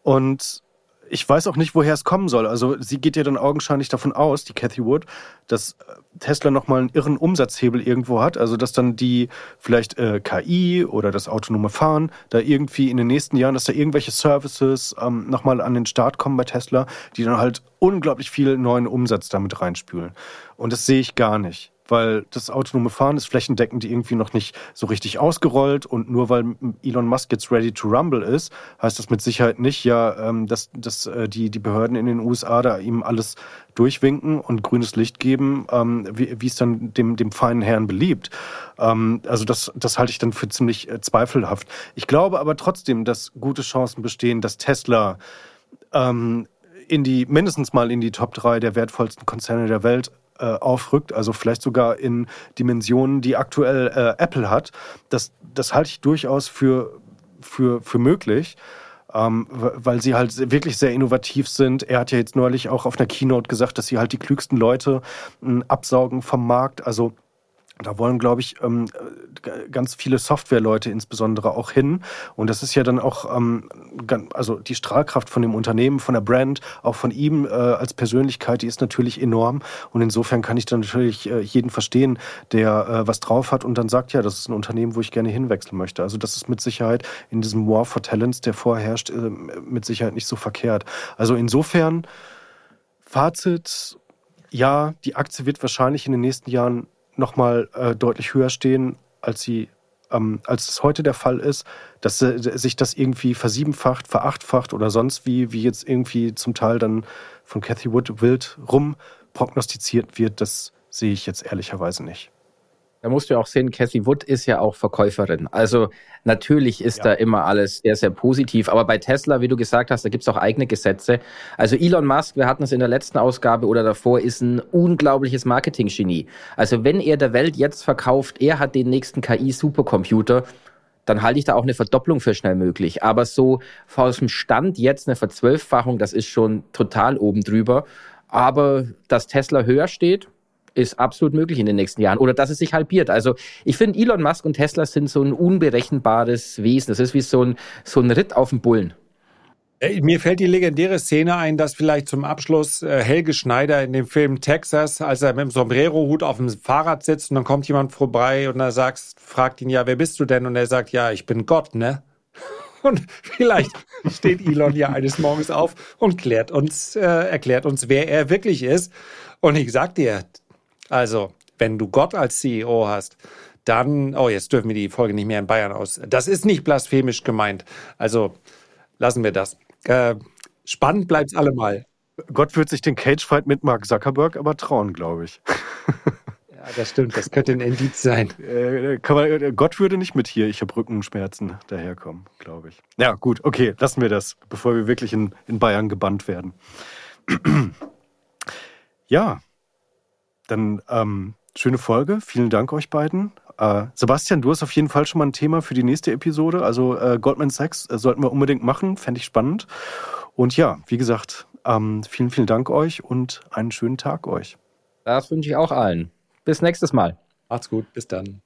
Und ich weiß auch nicht, woher es kommen soll. Also sie geht ja dann augenscheinlich davon aus, die Cathy Wood, dass äh, Tesla nochmal einen irren Umsatzhebel irgendwo hat. Also dass dann die vielleicht äh, KI oder das autonome Fahren da irgendwie in den nächsten Jahren, dass da irgendwelche Services ähm, nochmal an den Start kommen bei Tesla, die dann halt unglaublich viel neuen Umsatz damit reinspülen. Und das sehe ich gar nicht. Weil das autonome Fahren ist flächendeckend irgendwie noch nicht so richtig ausgerollt und nur weil Elon Musk jetzt ready to rumble ist, heißt das mit Sicherheit nicht, ja, ähm, dass, dass äh, die, die Behörden in den USA da ihm alles durchwinken und grünes Licht geben, ähm, wie es dann dem, dem feinen Herrn beliebt. Ähm, also das, das halte ich dann für ziemlich äh, zweifelhaft. Ich glaube aber trotzdem, dass gute Chancen bestehen, dass Tesla in die, mindestens mal in die Top 3 der wertvollsten Konzerne der Welt äh, aufrückt, also vielleicht sogar in Dimensionen, die aktuell äh, Apple hat. Das, das halte ich durchaus für, für, für möglich. Ähm, weil sie halt wirklich sehr innovativ sind. Er hat ja jetzt neulich auch auf einer Keynote gesagt, dass sie halt die klügsten Leute äh, absaugen vom Markt. Also da wollen, glaube ich, ähm, ganz viele Softwareleute insbesondere auch hin. Und das ist ja dann auch, ähm, also die Strahlkraft von dem Unternehmen, von der Brand, auch von ihm äh, als Persönlichkeit, die ist natürlich enorm. Und insofern kann ich dann natürlich äh, jeden verstehen, der äh, was drauf hat und dann sagt, ja, das ist ein Unternehmen, wo ich gerne hinwechseln möchte. Also das ist mit Sicherheit in diesem War for Talents, der vorherrscht, mit Sicherheit nicht so verkehrt. Also insofern, Fazit, ja, die Aktie wird wahrscheinlich in den nächsten Jahren nochmal äh, deutlich höher stehen, als sie ähm, als es heute der Fall ist, dass äh, sich das irgendwie versiebenfacht, verachtfacht oder sonst wie, wie jetzt irgendwie zum Teil dann von Cathy Wood wild rum prognostiziert wird, das sehe ich jetzt ehrlicherweise nicht. Da musst du auch sehen, Cathy Wood ist ja auch Verkäuferin. Also natürlich ist ja. da immer alles sehr, sehr positiv. Aber bei Tesla, wie du gesagt hast, da gibt es auch eigene Gesetze. Also Elon Musk, wir hatten es in der letzten Ausgabe oder davor, ist ein unglaubliches Marketing-Genie. Also wenn er der Welt jetzt verkauft, er hat den nächsten KI-Supercomputer, dann halte ich da auch eine Verdopplung für schnell möglich. Aber so aus dem Stand jetzt eine Verzwölffachung, das ist schon total oben drüber. Aber dass Tesla höher steht, ist absolut möglich in den nächsten Jahren. Oder dass es sich halbiert. Also ich finde, Elon Musk und Tesla sind so ein unberechenbares Wesen. Das ist wie so ein, so ein Ritt auf dem Bullen. Mir fällt die legendäre Szene ein, dass vielleicht zum Abschluss äh, Helge Schneider in dem Film Texas, als er mit dem Sombrero-Hut auf dem Fahrrad sitzt und dann kommt jemand vorbei und er sagt, fragt ihn, ja, wer bist du denn? Und er sagt, ja, ich bin Gott, ne? Und vielleicht steht Elon ja eines Morgens auf und klärt uns, äh, erklärt uns, wer er wirklich ist. Und ich sag dir, also, wenn du Gott als CEO hast, dann, oh, jetzt dürfen wir die Folge nicht mehr in Bayern aus. Das ist nicht blasphemisch gemeint. Also lassen wir das. Äh, spannend bleibt es allemal. Gott wird sich den Cage-Fight mit Mark Zuckerberg aber trauen, glaube ich. ja, das stimmt. Das könnte ein Indiz sein. Äh, man, äh, Gott würde nicht mit hier, ich habe Rückenschmerzen, daherkommen, glaube ich. Ja, gut, okay, lassen wir das, bevor wir wirklich in, in Bayern gebannt werden. ja, dann ähm, schöne Folge. Vielen Dank euch beiden. Äh, Sebastian, du hast auf jeden Fall schon mal ein Thema für die nächste Episode. Also äh, Goldman Sachs äh, sollten wir unbedingt machen. Fände ich spannend. Und ja, wie gesagt, ähm, vielen, vielen Dank euch und einen schönen Tag euch. Das wünsche ich auch allen. Bis nächstes Mal. Macht's gut. Bis dann.